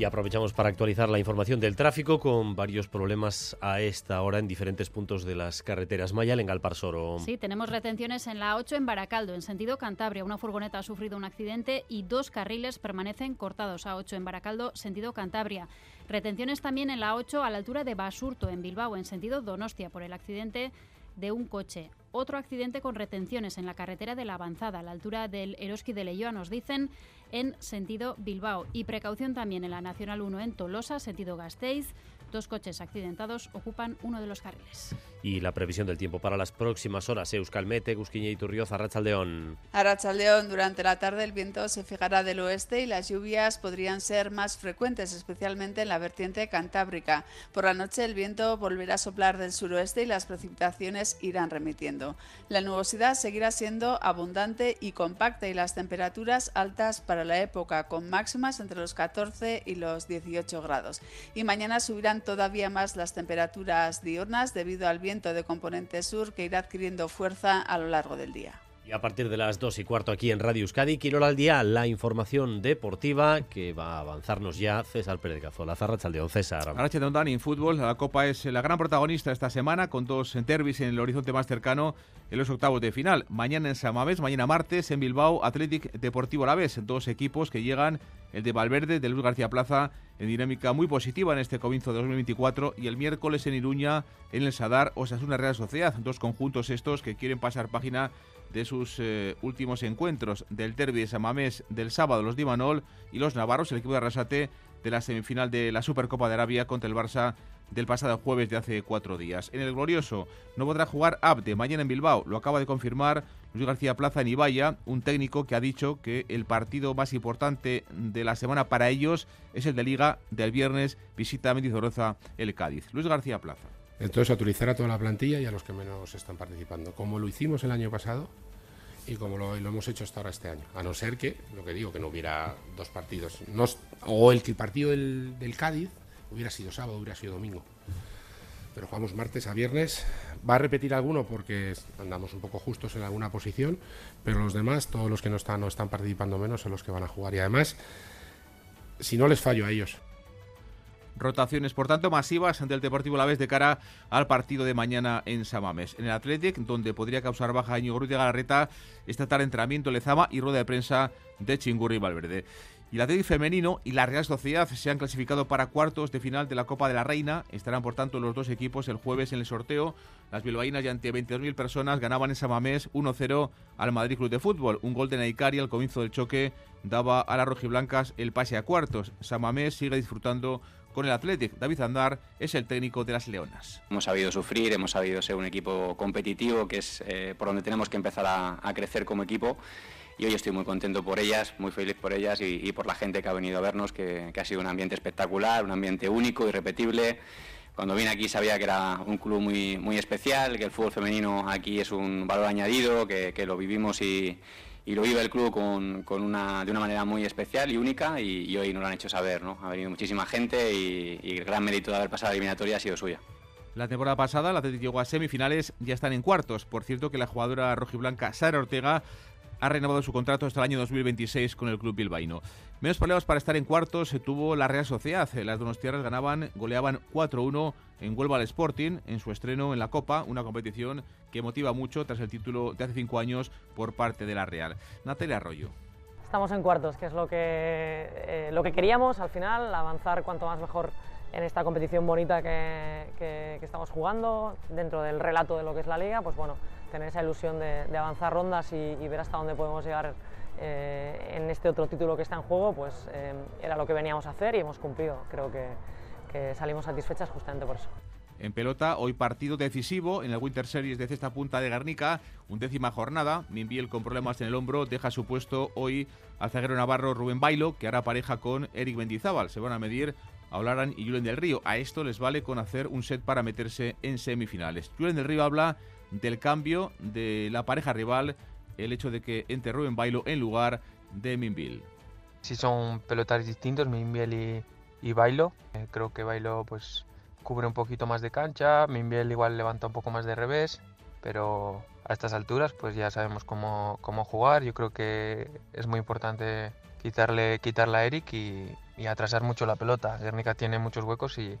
Y aprovechamos para actualizar la información del tráfico con varios problemas a esta hora en diferentes puntos de las carreteras. Mayal en Galparsoro. Sí, tenemos retenciones en la 8 en Baracaldo, en sentido Cantabria. Una furgoneta ha sufrido un accidente y dos carriles permanecen cortados a 8 en Baracaldo, sentido Cantabria. Retenciones también en la 8 a la altura de Basurto, en Bilbao, en sentido Donostia, por el accidente de un coche. Otro accidente con retenciones en la carretera de la Avanzada, a la altura del Eroski de Leyoa, nos dicen, en sentido Bilbao. Y precaución también en la Nacional 1 en Tolosa, sentido Gasteiz. Dos coches accidentados ocupan uno de los carriles. Y la previsión del tiempo para las próximas horas. Euskalmete, Gusquiña y Turrioz, Arrachaldeón. Arrachaldeón, durante la tarde el viento se fijará del oeste y las lluvias podrían ser más frecuentes, especialmente en la vertiente cantábrica. Por la noche el viento volverá a soplar del suroeste y las precipitaciones irán remitiendo. La nubosidad seguirá siendo abundante y compacta y las temperaturas altas para la época, con máximas entre los 14 y los 18 grados. Y mañana subirán todavía más las temperaturas diurnas debido al viento de componente sur que irá adquiriendo fuerza a lo largo del día. Y a partir de las 2 y cuarto aquí en Radio Euskadi, Quirola al día, la información deportiva que va a avanzarnos ya César Pérez de Cazola. Zarrachaldeón, César. Arrachaldeón, Dani, en fútbol, la Copa es la gran protagonista esta semana con dos derbis en el horizonte más cercano en los octavos de final. Mañana en Samamés, mañana martes en Bilbao, Athletic Deportivo Alavés. Dos equipos que llegan, el de Valverde, de Luis García Plaza, en dinámica muy positiva en este comienzo de 2024 y el miércoles en Iruña, en el Sadar, Osasuna Real Sociedad. Dos conjuntos estos que quieren pasar página de sus eh, últimos encuentros del derby de Samamés del sábado, los Dimanol y los Navarros, el equipo de Arrasate de la semifinal de la Supercopa de Arabia contra el Barça del pasado jueves de hace cuatro días. En el glorioso no podrá jugar Abde mañana en Bilbao, lo acaba de confirmar Luis García Plaza en Ibaya, un técnico que ha dicho que el partido más importante de la semana para ellos es el de Liga del viernes, visita a Mendizorroza el Cádiz. Luis García Plaza. Entonces, utilizar a toda la plantilla y a los que menos están participando, como lo hicimos el año pasado y como lo, hemos hecho hasta ahora este año. A no ser que, lo que digo, que no hubiera dos partidos, o el, el partido del Cádiz hubiera sido sábado, hubiera sido domingo. Pero jugamos martes a viernes. Va a repetir alguno porque andamos un poco justos en alguna posición, pero los demás, todos los que no están, no están participando menos, son los que van a jugar. Y además, si no les fallo a ellos, rotaciones, por tanto, masivas ante el Deportivo La Vez de cara al partido de mañana en Samames. En el Athletic, donde podría causar baja Íñigo Ruiz de Galarreta, esta tarde entrenamiento Lezama y rueda de prensa de Chingurri Valverde. Y el Atlético femenino y la Real Sociedad se han clasificado para cuartos de final de la Copa de la Reina. Estarán, por tanto, los dos equipos el jueves en el sorteo. Las bilbaínas ya ante 22.000 personas ganaban en Samamés 1-0 al Madrid Club de Fútbol. Un gol de Naikari al comienzo del choque daba a las rojiblancas el pase a cuartos. Samamés sigue disfrutando con el Athletic. David Andar es el técnico de las Leonas. Hemos sabido sufrir, hemos sabido ser un equipo competitivo, que es eh, por donde tenemos que empezar a, a, crecer como equipo. Y hoy estoy muy contento por ellas, muy feliz por ellas y, y por la gente que ha venido a vernos, que, que, ha sido un ambiente espectacular, un ambiente único, irrepetible. Cuando vine aquí sabía que era un club muy, muy especial, que el fútbol femenino aquí es un valor añadido, que, que lo vivimos y, y lo vive el club con, con una, de una manera muy especial y única y, y, hoy nos lo han hecho saber. ¿no? Ha venido muchísima gente y, y, el gran mérito de haber pasado la eliminatoria ha sido suya. La temporada pasada, la Atlético llegó a semifinales, ya están en cuartos. Por cierto que la jugadora rojiblanca Sara Ortega ha renovado su contrato hasta el año 2026 con el club bilbaíno. Menos problemas para estar en cuartos se tuvo la Real Sociedad. Las donostiarras ganaban, goleaban 4-1 en Huelva al Sporting en su estreno en la Copa, una competición que motiva mucho tras el título de hace cinco años por parte de la Real. Natalia Arroyo. Estamos en cuartos, que es lo que, eh, lo que queríamos al final, avanzar cuanto más mejor en esta competición bonita que, que, que, estamos jugando, dentro del relato de lo que es la liga, pues bueno, tener esa ilusión de, avanzar rondas y, ver hasta dónde podemos llegar en este otro título que está en juego, pues era lo que veníamos a hacer y hemos cumplido. Creo que, salimos satisfechas justamente por eso. En pelota, hoy partido decisivo en el Winter Series de Cesta Punta de Garnica, undécima jornada. Minbiel con problemas en el hombro deja su puesto hoy al zaguero navarro Rubén Bailo, que hará pareja con Eric Mendizábal. Se van a medir a Olaran y Julen del Río. A esto les vale con hacer un set para meterse en semifinales. Julen del Río habla del cambio de la pareja rival, el hecho de que entre Rubén Bailo en lugar de Minbiel. Si son pelotares distintos, Minbiel y, y Bailo. Eh, creo que Bailo pues cubre un poquito más de cancha, Minbiel igual levanta un poco más de revés, pero a estas alturas pues ya sabemos cómo, cómo jugar. Yo creo que es muy importante quitarle, quitarle a Eric y, atrasar mucho la pelota. Guernica tiene muchos huecos y,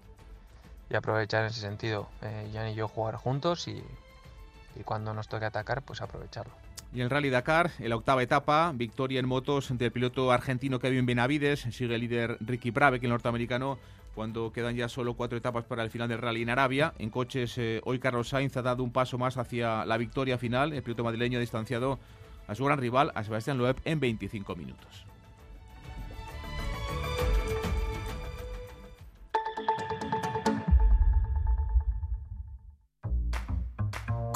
aprovechar en ese sentido. Eh, Jan y yo jugar juntos y, y cuando nos toque atacar pues aprovecharlo. Y el Rally Dakar, en la octava etapa, victoria en motos del piloto argentino Kevin Benavides, sigue el líder Ricky Brabeck, el norteamericano, cuando quedan ya solo cuatro etapas para el final del rally en Arabia. En coches, eh, hoy Carlos Sainz ha dado un paso más hacia la victoria final. El piloto madrileño ha distanciado a su gran rival, a Sebastián Loeb, en 25 minutos.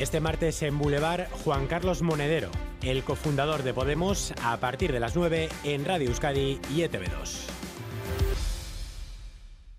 Este martes en Boulevard, Juan Carlos Monedero, el cofundador de Podemos, a partir de las 9 en Radio Euskadi y ETV2.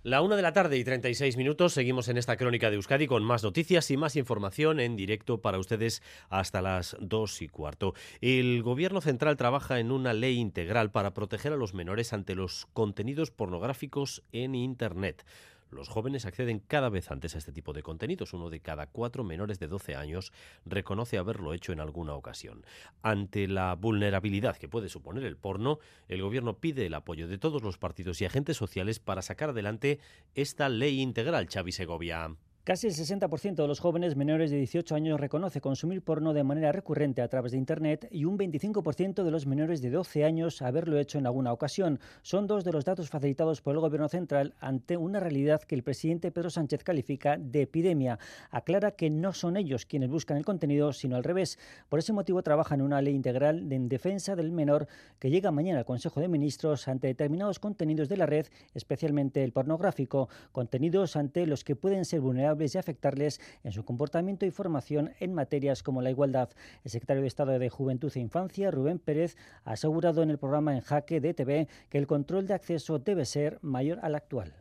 La una de la tarde y 36 minutos, seguimos en esta crónica de Euskadi con más noticias y más información en directo para ustedes hasta las dos y cuarto. El Gobierno Central trabaja en una ley integral para proteger a los menores ante los contenidos pornográficos en Internet. Los jóvenes acceden cada vez antes a este tipo de contenidos. Uno de cada cuatro menores de 12 años reconoce haberlo hecho en alguna ocasión. Ante la vulnerabilidad que puede suponer el porno, el Gobierno pide el apoyo de todos los partidos y agentes sociales para sacar adelante esta ley integral, Xavi Segovia. Casi el 60% de los jóvenes menores de 18 años reconoce consumir porno de manera recurrente a través de Internet y un 25% de los menores de 12 años haberlo hecho en alguna ocasión. Son dos de los datos facilitados por el Gobierno central ante una realidad que el presidente Pedro Sánchez califica de epidemia. Aclara que no son ellos quienes buscan el contenido, sino al revés. Por ese motivo trabaja en una ley integral en defensa del menor que llega mañana al Consejo de Ministros ante determinados contenidos de la red, especialmente el pornográfico, contenidos ante los que pueden ser vulnerables y afectarles en su comportamiento y formación en materias como la igualdad. El secretario de Estado de Juventud e Infancia, Rubén Pérez, ha asegurado en el programa En Jaque de TV que el control de acceso debe ser mayor al actual.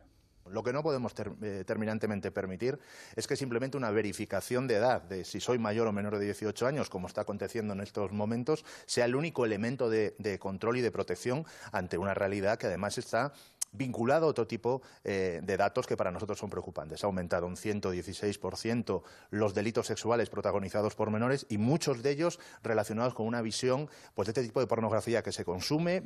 Lo que no podemos eh, terminantemente permitir es que simplemente una verificación de edad, de si soy mayor o menor de 18 años, como está aconteciendo en estos momentos, sea el único elemento de control y de protección ante una realidad que además está vinculado a otro tipo eh, de datos que para nosotros son preocupantes. Ha aumentado un 116% los delitos sexuales protagonizados por menores y muchos de ellos relacionados con una visión pues, de este tipo de pornografía que se consume.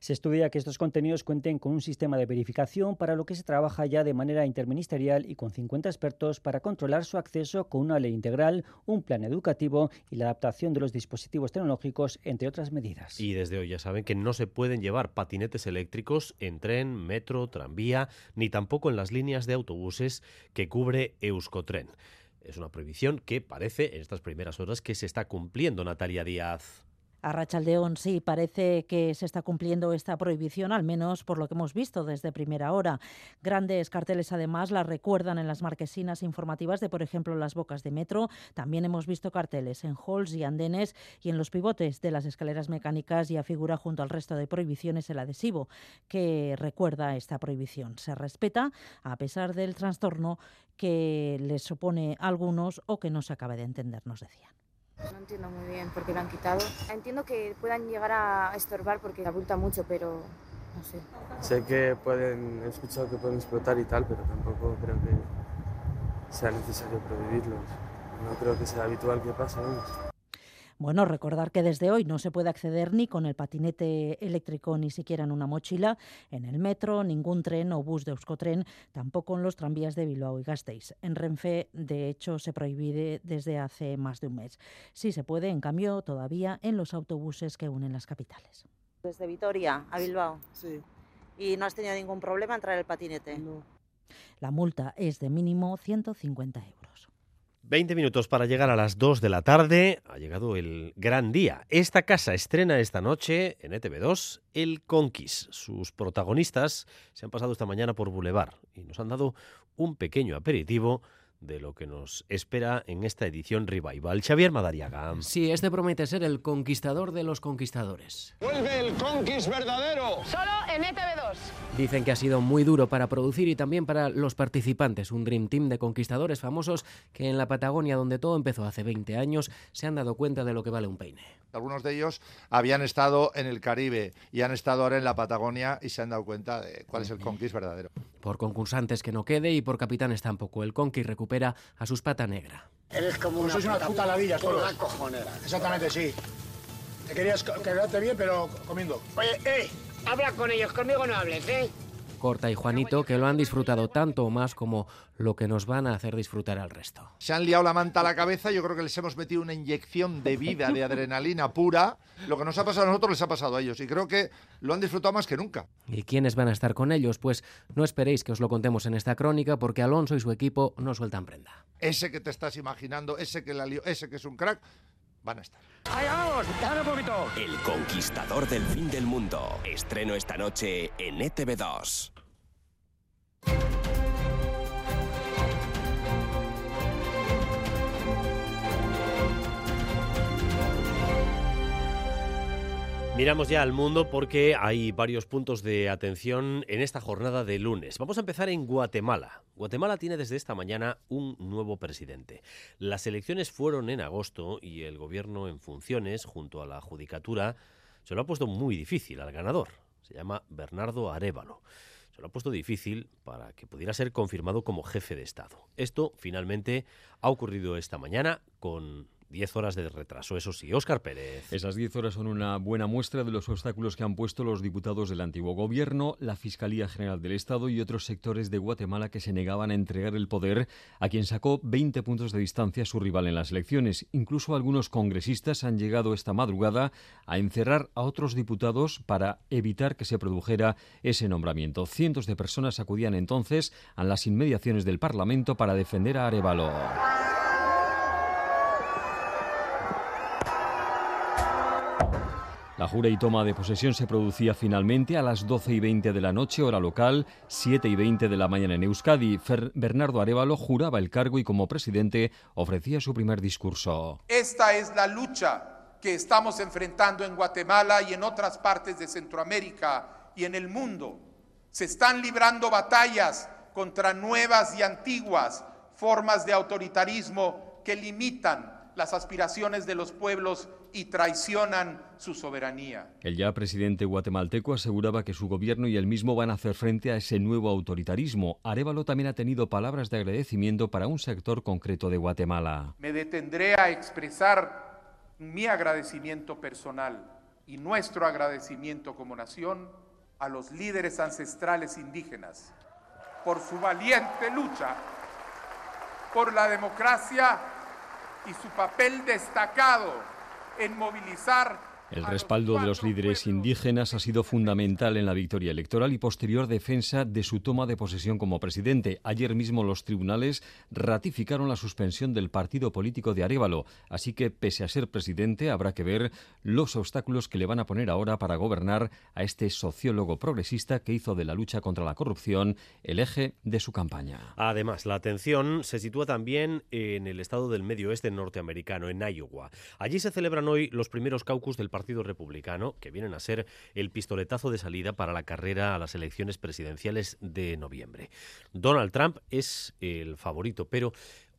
Se estudia que estos contenidos cuenten con un sistema de verificación para lo que se trabaja ya de manera interministerial y con 50 expertos para controlar su acceso con una ley integral, un plan educativo y la adaptación de los dispositivos tecnológicos, entre otras medidas. Y desde hoy ya saben que no se pueden llevar patinetes eléctricos en tren, metro, tranvía, ni tampoco en las líneas de autobuses que cubre Euskotren. Es una prohibición que parece en estas primeras horas que se está cumpliendo, Natalia Díaz. A Rachaldeón sí parece que se está cumpliendo esta prohibición, al menos por lo que hemos visto desde primera hora. Grandes carteles además la recuerdan en las marquesinas informativas de, por ejemplo, las bocas de metro. También hemos visto carteles en halls y andenes y en los pivotes de las escaleras mecánicas ya figura junto al resto de prohibiciones el adhesivo que recuerda esta prohibición. Se respeta a pesar del trastorno que les supone a algunos o que no se acabe de entender, nos decían. No entiendo muy bien por qué lo han quitado. Entiendo que puedan llegar a estorbar porque abulta mucho, pero no sé. Sé que pueden, he escuchado que pueden explotar y tal, pero tampoco creo que sea necesario prohibirlos. no creo que sea habitual que pase. vamos. Bueno, recordar que desde hoy no se puede acceder ni con el patinete eléctrico ni siquiera en una mochila, en el metro, ningún tren o bus de Euskotren, tampoco en los tranvías de Bilbao y Gasteiz. En Renfe, de hecho, se prohíbe desde hace más de un mes. Sí se puede, en cambio, todavía en los autobuses que unen las capitales. Desde Vitoria a Bilbao. Sí. ¿Y no has tenido ningún problema en traer el patinete? No. La multa es de mínimo 150 euros. 20 minutos para llegar a las 2 de la tarde. Ha llegado el gran día. Esta casa estrena esta noche en ETV2 El Conquist. Sus protagonistas se han pasado esta mañana por Boulevard y nos han dado un pequeño aperitivo de lo que nos espera en esta edición revival. Xavier Madariaga. Sí, este promete ser el conquistador de los conquistadores. Vuelve el Conquist verdadero. Solo en ETV2. Dicen que ha sido muy duro para producir y también para los participantes. Un Dream Team de conquistadores famosos que en la Patagonia, donde todo empezó hace 20 años, se han dado cuenta de lo que vale un peine. Algunos de ellos habían estado en el Caribe y han estado ahora en la Patagonia y se han dado cuenta de cuál es el Conquist verdadero. Por concursantes que no quede y por capitanes tampoco. El Conquist recupera a sus pata negra. Eres como Pues sois unas putas ladillas todos. Una cojonera. Exactamente, sí. Te querías quedarte bien, pero comiendo. Oye, eh, habla con ellos, conmigo no hables, ¿eh? Corta y Juanito, que lo han disfrutado tanto o más como lo que nos van a hacer disfrutar al resto. Se han liado la manta a la cabeza, yo creo que les hemos metido una inyección de vida, de adrenalina pura. Lo que nos ha pasado a nosotros les ha pasado a ellos y creo que lo han disfrutado más que nunca. ¿Y quiénes van a estar con ellos? Pues no esperéis que os lo contemos en esta crónica porque Alonso y su equipo no sueltan prenda. Ese que te estás imaginando, ese que la lió, ese que es un crack, van a estar. ¡Ahí vamos! ¡Dale un poquito! El conquistador del fin del mundo. Estreno esta noche en E ETV2. Miramos ya al mundo porque hay varios puntos de atención en esta jornada de lunes. Vamos a empezar en Guatemala. Guatemala tiene desde esta mañana un nuevo presidente. Las elecciones fueron en agosto y el gobierno en funciones, junto a la judicatura, se lo ha puesto muy difícil al ganador. Se llama Bernardo Arevalo. Se lo ha puesto difícil para que pudiera ser confirmado como jefe de Estado. Esto finalmente ha ocurrido esta mañana con 10 horas de retraso, eso sí. Óscar Pérez. Esas 10 horas son una buena muestra de los obstáculos que han puesto los diputados del antiguo gobierno, la Fiscalía General del Estado y otros sectores de Guatemala que se negaban a entregar el poder a quien sacó 20 puntos de distancia a su rival en las elecciones. Incluso algunos congresistas han llegado esta madrugada a encerrar a otros diputados para evitar que se produjera ese nombramiento. Cientos de personas acudían entonces a las inmediaciones del Parlamento para defender a Arevalo. La jura y toma de posesión se producía finalmente a las 12 y 20 de la noche, hora local, 7 y 20 de la mañana en Euskadi. Bernardo Arevalo juraba el cargo y como presidente ofrecía su primer discurso. Esta es la lucha que estamos enfrentando en Guatemala y en otras partes de Centroamérica y en el mundo. Se están librando batallas contra nuevas y antiguas formas de autoritarismo que limitan las aspiraciones de los pueblos y traicionan su soberanía. El ya presidente guatemalteco aseguraba que su gobierno y él mismo van a hacer frente a ese nuevo autoritarismo. Arevalo también ha tenido palabras de agradecimiento para un sector concreto de Guatemala. Me detendré a expresar mi agradecimiento personal y nuestro agradecimiento como nación a los líderes ancestrales indígenas por su valiente lucha por la democracia y su papel destacado en movilizar El respaldo de los líderes indígenas ha sido fundamental en la victoria electoral y posterior defensa de su toma de posesión como presidente. Ayer mismo los tribunales ratificaron la suspensión del partido político de Arevalo, así que pese a ser presidente habrá que ver los obstáculos que le van a poner ahora para gobernar a este sociólogo progresista que hizo de la lucha contra la corrupción el eje de su campaña. Además, la atención se sitúa también en el estado del medio oeste norteamericano, en Iowa. Allí se celebran hoy los primeros caucus del Partido Republicano, que vienen a ser el pistoletazo de salida para la carrera a las elecciones presidenciales de noviembre. Donald Trump es el favorito, pero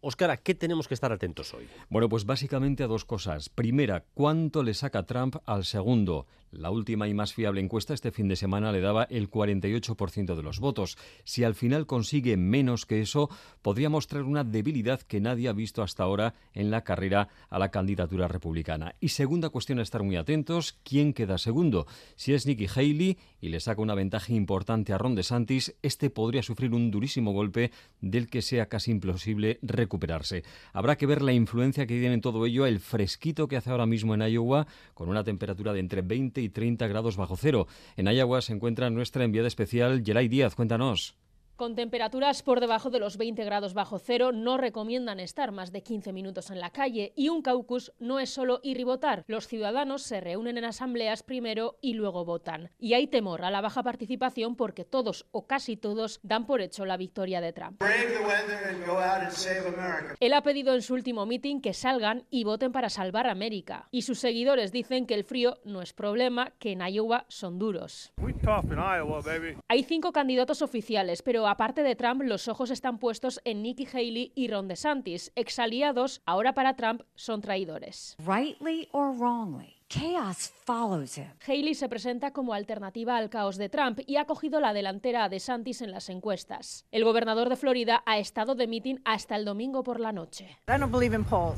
Óscar, ¿a qué tenemos que estar atentos hoy? Bueno, pues básicamente a dos cosas. Primera, ¿cuánto le saca Trump al segundo? La última y más fiable encuesta este fin de semana le daba el 48% de los votos. Si al final consigue menos que eso, podría mostrar una debilidad que nadie ha visto hasta ahora en la carrera a la candidatura republicana. Y segunda cuestión a estar muy atentos, ¿quién queda segundo? Si es Nikki Haley y le saca una ventaja importante a Ron DeSantis, este podría sufrir un durísimo golpe del que sea casi imposible recuperarse. Habrá que ver la influencia que tiene en todo ello el fresquito que hace ahora mismo en Iowa, con una temperatura de entre 20 y 30 grados bajo cero. En Iowa se encuentra nuestra enviada especial, Geray Díaz. Cuéntanos. Con temperaturas por debajo de los 20 grados bajo cero, no recomiendan estar más de 15 minutos en la calle y un caucus no es solo ir y votar. Los ciudadanos se reúnen en asambleas primero y luego votan. Y hay temor a la baja participación porque todos o casi todos dan por hecho la victoria de Trump. Él ha pedido en su último meeting que salgan y voten para salvar América. Y sus seguidores dicen que el frío no es problema, que en Iowa son duros. Hay cinco candidatos oficiales, pero aparte de Trump, los ojos están puestos en Nikki Haley y Ron DeSantis. Exaliados, ahora para Trump, son traidores. Rightly or wrongly, chaos follows him. Haley se presenta como alternativa al caos de Trump y ha cogido la delantera a DeSantis en las encuestas. El gobernador de Florida ha estado de meeting hasta el domingo por la noche.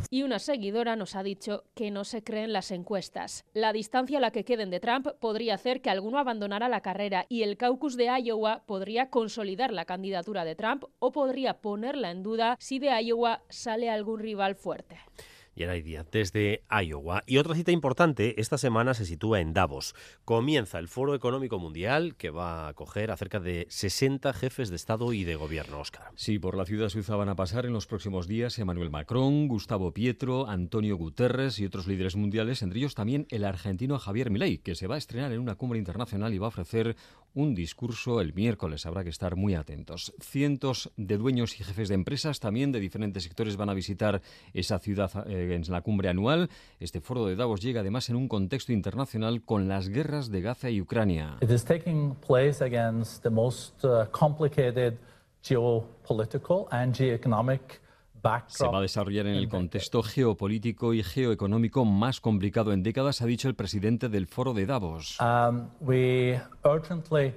Y una seguidora nos ha dicho que no se creen las encuestas. La distancia a la que queden de Trump podría hacer que alguno abandonara la carrera y el caucus de Iowa podría consolidar la candidatura de Trump o podría ponerla en duda si de Iowa sale algún rival fuerte. Yeray Díaz, desde Iowa. Y otra cita importante, esta semana se sitúa en Davos. Comienza el Foro Económico Mundial que va a acoger a cerca de 60 jefes de Estado y de Gobierno, Oscar. Sí, por la ciudad suiza van a pasar en los próximos días Emmanuel Macron, Gustavo Pietro, Antonio Guterres y otros líderes mundiales, entre ellos también el argentino Javier Milei, que se va a estrenar en una cumbre internacional y va a ofrecer un discurso el miércoles. Habrá que estar muy atentos. Cientos de dueños y jefes de empresas también de diferentes sectores van a visitar esa ciudad. Eh, en la cumbre anual. Este foro de Davos llega además en un contexto internacional con las guerras de Gaza y Ucrania. It is taking place against the most uh, complicated geopolitical and geoeconomic se va a desarrollar en el contexto geopolítico y geoeconómico más complicado en décadas, ha dicho el presidente del foro de Davos. Um, we urgently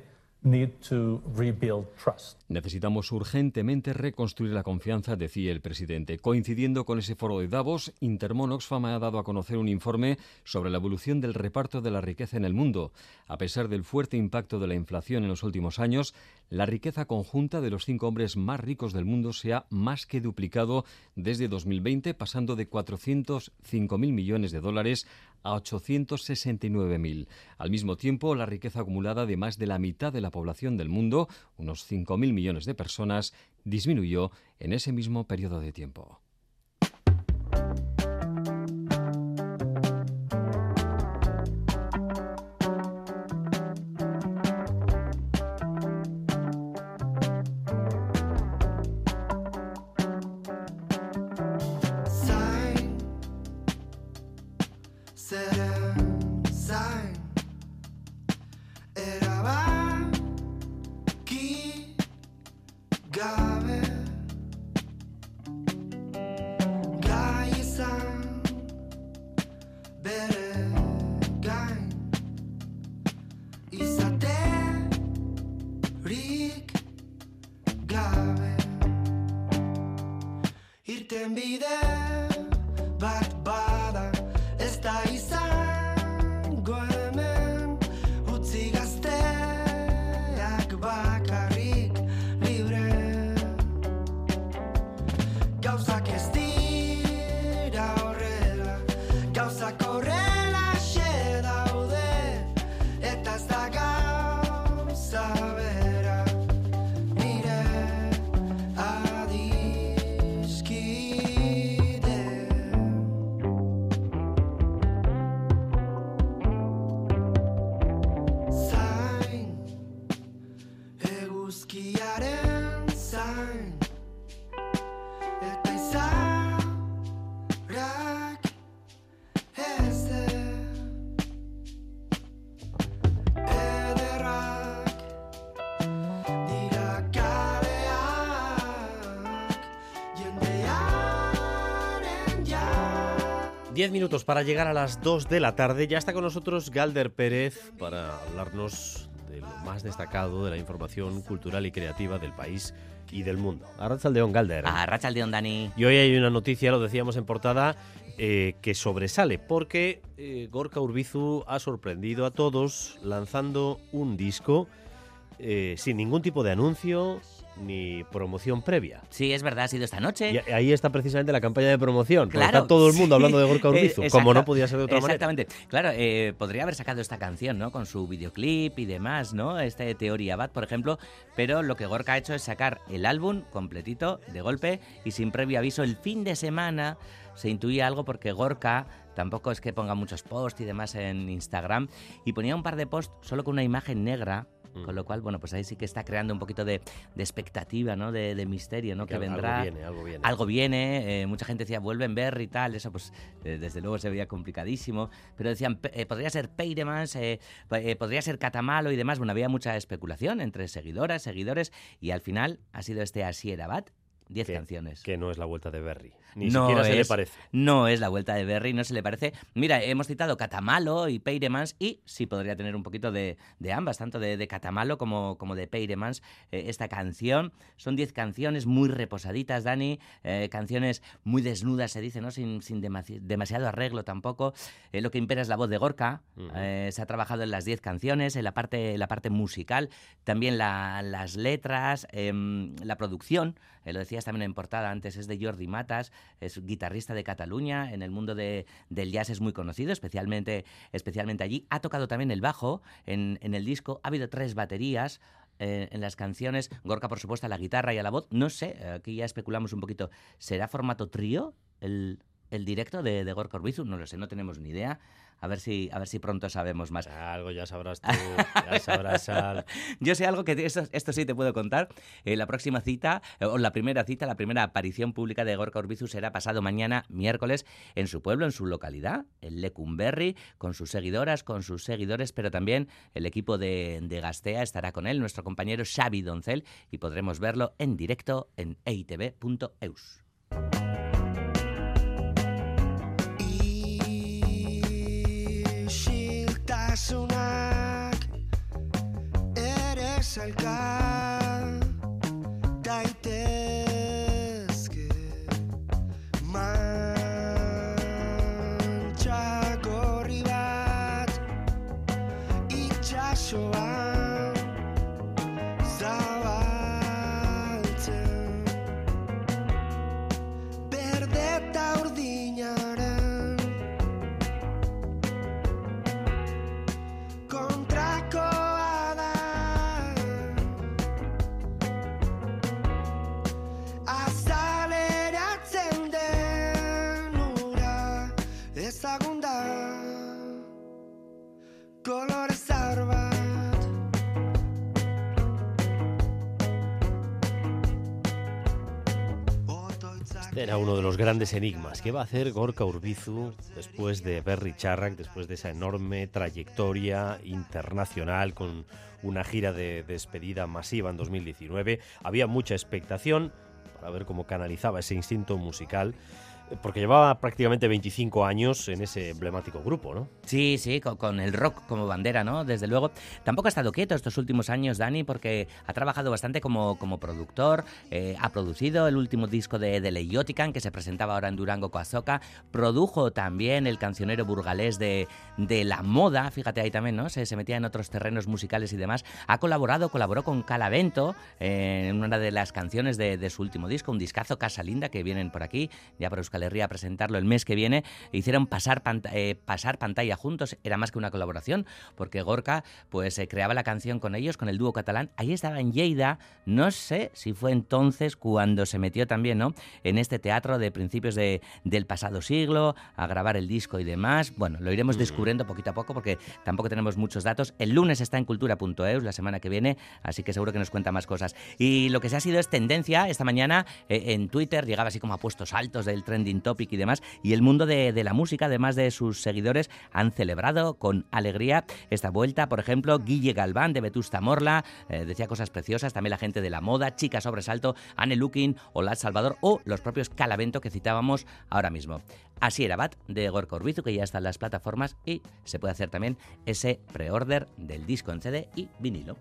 Necesitamos urgentemente reconstruir la confianza, decía el presidente. Coincidiendo con ese foro de Davos, Intermon Oxfam ha dado a conocer un informe sobre la evolución del reparto de la riqueza en el mundo. A pesar del fuerte impacto de la inflación en los últimos años, la riqueza conjunta de los cinco hombres más ricos del mundo se ha más que duplicado desde 2020, pasando de 405.000 millones de dólares a 869.000. Al mismo tiempo, la riqueza acumulada de más de la mitad de la población del mundo, unos 5.000 millones de personas, disminuyó en ese mismo periodo de tiempo. Diez minutos para llegar a las dos de la tarde. Ya está con nosotros Galder Pérez para hablarnos de lo más destacado de la información cultural y creativa del país y del mundo. Arrachaldeón, Galder. Arrachaldeón, Dani. Y hoy hay una noticia, lo decíamos en portada, eh, que sobresale porque eh, Gorka Urbizu ha sorprendido a todos lanzando un disco eh, sin ningún tipo de anuncio, ni promoción previa. Sí, es verdad, ha sido esta noche. Y ahí está precisamente la campaña de promoción. Claro, está todo el mundo hablando de Gorka Urbizu, como no podía ser de otra manera. Exactamente. Claro, eh, podría haber sacado esta canción, ¿no? Con su videoclip y demás, ¿no? Este Teoría Bad, por ejemplo. Pero lo que Gorka ha hecho es sacar el álbum completito, de golpe, y sin previo aviso, el fin de semana se intuía algo porque Gorka tampoco es que ponga muchos posts y demás en Instagram y ponía un par de posts solo con una imagen negra Mm. Con lo cual, bueno, pues ahí sí que está creando un poquito de, expectativa, ¿no? De, misterio, ¿no? Que, vendrá. Algo viene, algo viene. Algo viene. Eh, mucha gente decía, vuelven ver y tal. Eso, pues, eh, desde luego se veía complicadísimo. Pero decían, eh, podría ser Peiremans, podría ser Catamalo y demás. Bueno, había mucha especulación entre seguidoras, seguidores. Y al final ha sido este Asier Abad, 10 canciones. Que no es la vuelta de Berry. Ni siquiera se le parece. No es la vuelta de Berry, no se le parece. Mira, hemos citado Catamalo y Peiremans y sí podría tener un poquito de, ambas, tanto de, Catamalo como, como de Peiremans. Eh, esta canción son 10 canciones muy reposaditas, Dani, eh, canciones muy desnudas, se dice, ¿no? Sin, sin demasiado arreglo tampoco. Eh, lo que impera es la voz de Gorka. se ha trabajado en las 10 canciones, en la parte, la parte musical, también las letras, em, la producción. lo decías también en portada antes, es de Jordi Matas es guitarrista de Cataluña, en el mundo del jazz es muy conocido, especialmente, especialmente allí. Ha tocado también el bajo en, el disco, ha habido tres baterías, eh, en las canciones. Gorka, por supuesto, a la guitarra y a la voz. No sé, aquí ya especulamos un poquito. ¿Será formato trío el, directo de, de Gorka Orbizu? No lo sé, no tenemos ni idea. A ver si, a ver si pronto sabemos más. Algo ya sabrás tú, ya sabrás Yo sé algo que esto, sí te puedo contar. Eh, la próxima cita, eh, o la primera cita, la primera aparición pública de Gorka Urbizu será pasado mañana, miércoles, en su pueblo, en su localidad, en Lecumberri, con sus seguidoras, con sus seguidores, pero también el equipo de, de Gastea estará con él, nuestro compañero Xavi Doncel, y podremos verlo en directo en eitv.eus. al Era uno de los grandes enigmas. ¿Qué va a hacer Gorka Urbizu después de Berry Charrac, después de esa enorme trayectoria internacional con una gira de despedida masiva en 2019? Había mucha expectación para ver cómo canalizaba ese instinto musical porque llevaba prácticamente 25 años en ese emblemático grupo, ¿no? Sí, sí, con, el rock como bandera, ¿no? Desde luego. Tampoco ha estado quieto estos últimos años, Dani, porque ha trabajado bastante como, como productor, eh, ha producido el último disco de, de Leiotican, que se presentaba ahora en Durango Coazoca, produjo también el cancionero burgalés de, de la moda, fíjate ahí también, ¿no? Se, se metía en otros terrenos musicales y demás. Ha colaborado, colaboró con Calavento eh, en una de las canciones de, de, su último disco, un discazo Casa Linda, que vienen por aquí, ya para Euskal a presentarlo el mes que viene, hicieron pasar, eh, pasar pantalla juntos, era más que una colaboración, porque Gorka pues eh, creaba la canción con ellos, con el dúo catalán, ahí estaba en Lleida, no sé si fue entonces cuando se metió también ¿no? en este teatro de principios de, del pasado siglo, a grabar el disco y demás, bueno, lo iremos descubriendo poquito a poco porque tampoco tenemos muchos datos, el lunes está en cultura.eus la semana que viene, así que seguro que nos cuenta más cosas. Y lo que se ha sido es tendencia esta mañana eh, en Twitter, llegaba así como a puestos altos del trending topic y demás. Y el mundo de, la música, además de sus seguidores, han celebrado con alegría esta vuelta. Por ejemplo, Guille Galván de Vetusta Morla eh, decía cosas preciosas. También la gente de la moda, Chica Sobresalto, Anne Looking, Olad Salvador o los propios Calavento que citábamos ahora mismo. Así era Bat de Gorka Urbizu, que ya está en las plataformas y se puede hacer también ese pre-order del disco en CD y vinilo.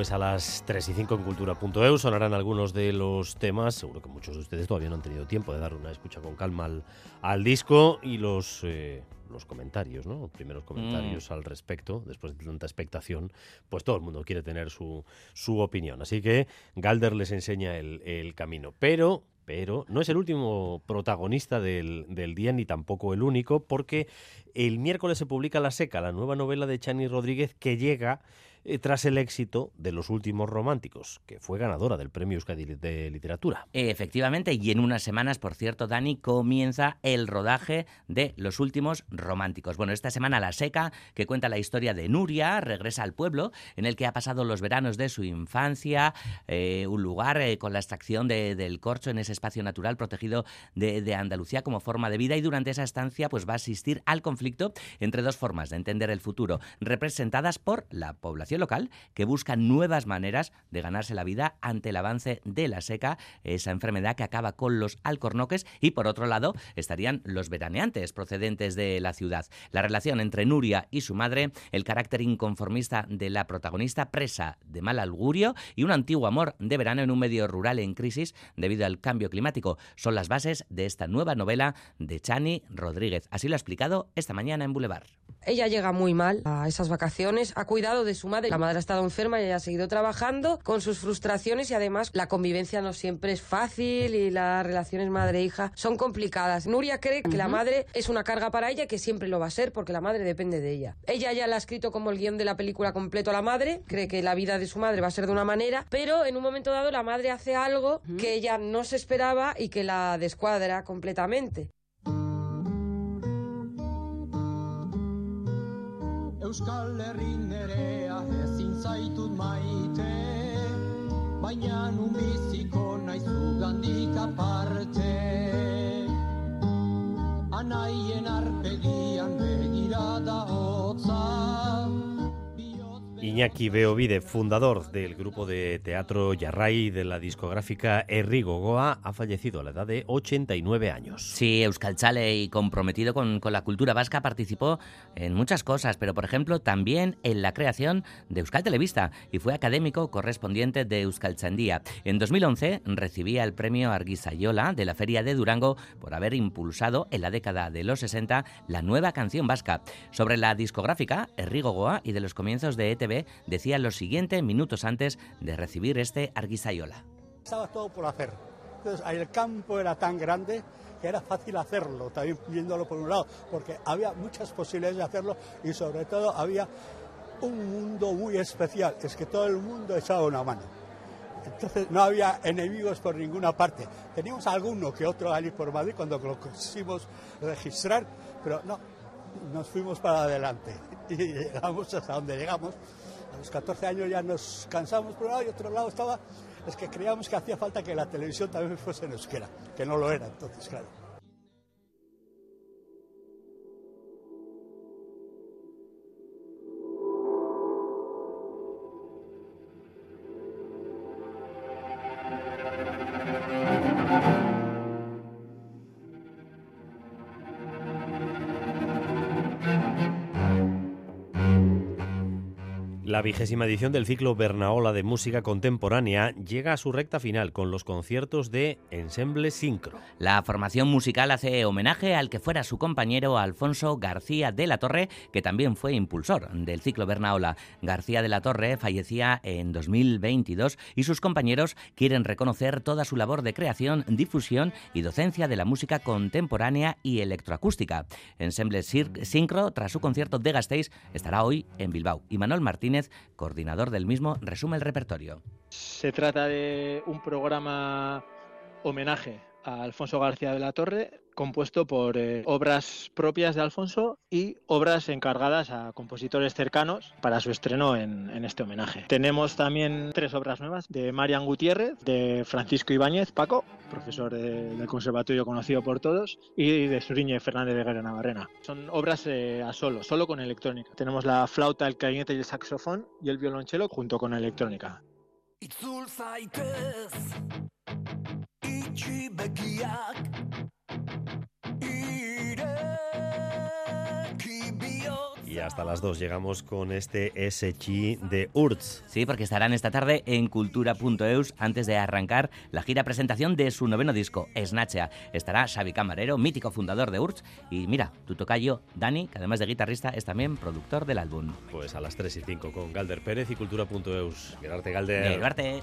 Pues a las 3 y 5 en cultura.eu sonarán algunos de los temas. Seguro que muchos de ustedes todavía no han tenido tiempo de dar una escucha con calma al, al disco y los, eh, los comentarios, ¿no? Los primeros comentarios al respecto, después de tanta expectación, pues todo el mundo quiere tener su, su opinión. Así que Galder les enseña el, el camino. Pero, pero no es el último protagonista del, del, día ni tampoco el único, porque el miércoles se publica La Seca, la nueva novela de Chani Rodríguez que llega eh, tras el éxito de Los Últimos Románticos, que fue ganadora del Premio Euskadi de Literatura. Efectivamente, y en unas semanas, por cierto, Dani, comienza el rodaje de Los Últimos Románticos. Bueno, esta semana La Seca, que cuenta la historia de Nuria, regresa al pueblo en el que ha pasado los veranos de su infancia, eh, un lugar eh, con la extracción de, del corcho en ese espacio natural protegido de, de Andalucía como forma de vida y durante esa estancia pues va a asistir al conflicto entre dos formas de entender el futuro, representadas por la población local que busca nuevas maneras de ganarse la vida ante el avance de la seca, esa enfermedad que acaba con los alcornoques y por otro lado estarían los veraneantes procedentes de la ciudad. La relación entre Nuria y su madre, el carácter inconformista de la protagonista presa de mal augurio y un antiguo amor de verano en un medio rural en crisis debido al cambio climático son las bases de esta nueva novela de Chani Rodríguez. Así lo ha explicado esta mañana en Boulevard. Ella llega muy mal a esas vacaciones, ha cuidado de su madre. La madre ha estado enferma y ella ha seguido trabajando con sus frustraciones y además la convivencia no siempre es fácil y las relaciones madre-hija son complicadas. Nuria cree que la madre es una carga para ella y que siempre lo va a ser porque la madre depende de ella. Ella ya la ha escrito como el guion de la película completo a la madre, cree que la vida de su madre va a ser de una manera, pero en un momento dado la madre hace algo que ella no se esperaba y que la descuadra completamente. Euskal Herri nerea ezin zaitut maite. Baina nun biziko naizu gandik aparte. Anaien arpegian begirada hotza Iñaki Beovide, fundador del grupo de teatro Yarray de la discográfica Herri Gogoa, ha fallecido a la edad de 89 años. Sí, Euskal Chale y comprometido con, con, la cultura vasca participó en muchas cosas, pero por ejemplo también en la creación de Euskal Televista y fue académico correspondiente de Euskal Chandía. En 2011 recibía el premio Arguisayola de la Feria de Durango por haber impulsado en la década de los 60 la nueva canción vasca. Sobre la discográfica Herri Gogoa y de los comienzos de ETV decía lo siguiente minutos antes de recibir este Arguisayola. Estaba todo por hacer. Entonces, el campo era tan grande que era fácil hacerlo, también viéndolo por un lado, porque había muchas posibilidades de hacerlo y sobre todo había un mundo muy especial, es que todo el mundo echaba una mano. Entonces no había enemigos por ninguna parte. Teníamos alguno que otro allí por Madrid cuando lo quisimos registrar, pero no, nos fuimos para adelante y llegamos hasta donde llegamos. A los 14 años ya nos cansamos por un lado y otro lado estaba, es que creíamos que hacía falta que la televisión también fuese en euskera, que no lo era entonces, claro. La vigésima edición del ciclo Bernaola de música contemporánea llega a su recta final con los conciertos de Ensemble Sincro. La formación musical hace homenaje al que fuera su compañero Alfonso García de la Torre, que también fue impulsor del ciclo Bernaola. García de la Torre fallecía en 2022 y sus compañeros quieren reconocer toda su labor de creación, difusión y docencia de la música contemporánea y electroacústica. Ensemble Sincro, tras su concierto de Gasteiz, estará hoy en Bilbao. Y Manuel Martínez coordinador del mismo, resume el repertorio. Se trata de un programa homenaje Alfonso García de la Torre, compuesto por eh, obras propias de Alfonso y obras encargadas a compositores cercanos para su estreno en, este homenaje. Tenemos también tres obras nuevas de Marian Gutiérrez, de Francisco Ibáñez, Paco, profesor de- del conservatorio conocido por todos, y de Suriñe Fernández de Guerra Navarrena. Son obras eh, a solo, solo con electrónica. Tenemos la flauta, el clarinete y el saxofón y el violonchelo junto con electrónica. Itxi begiak Y hasta las 2 llegamos con este SG de Urz. Sí, porque estarán esta tarde en cultura.eus antes de arrancar la gira presentación de su noveno disco, Snatcha. Estará Xavi Camarero, mítico fundador de Urz. Y mira, tu tocayo, Dani, que además de guitarrista es también productor del álbum. Pues a las 3 y 5 con Galder Pérez y Cultura.eus. Gerarte Galder. Gerarte.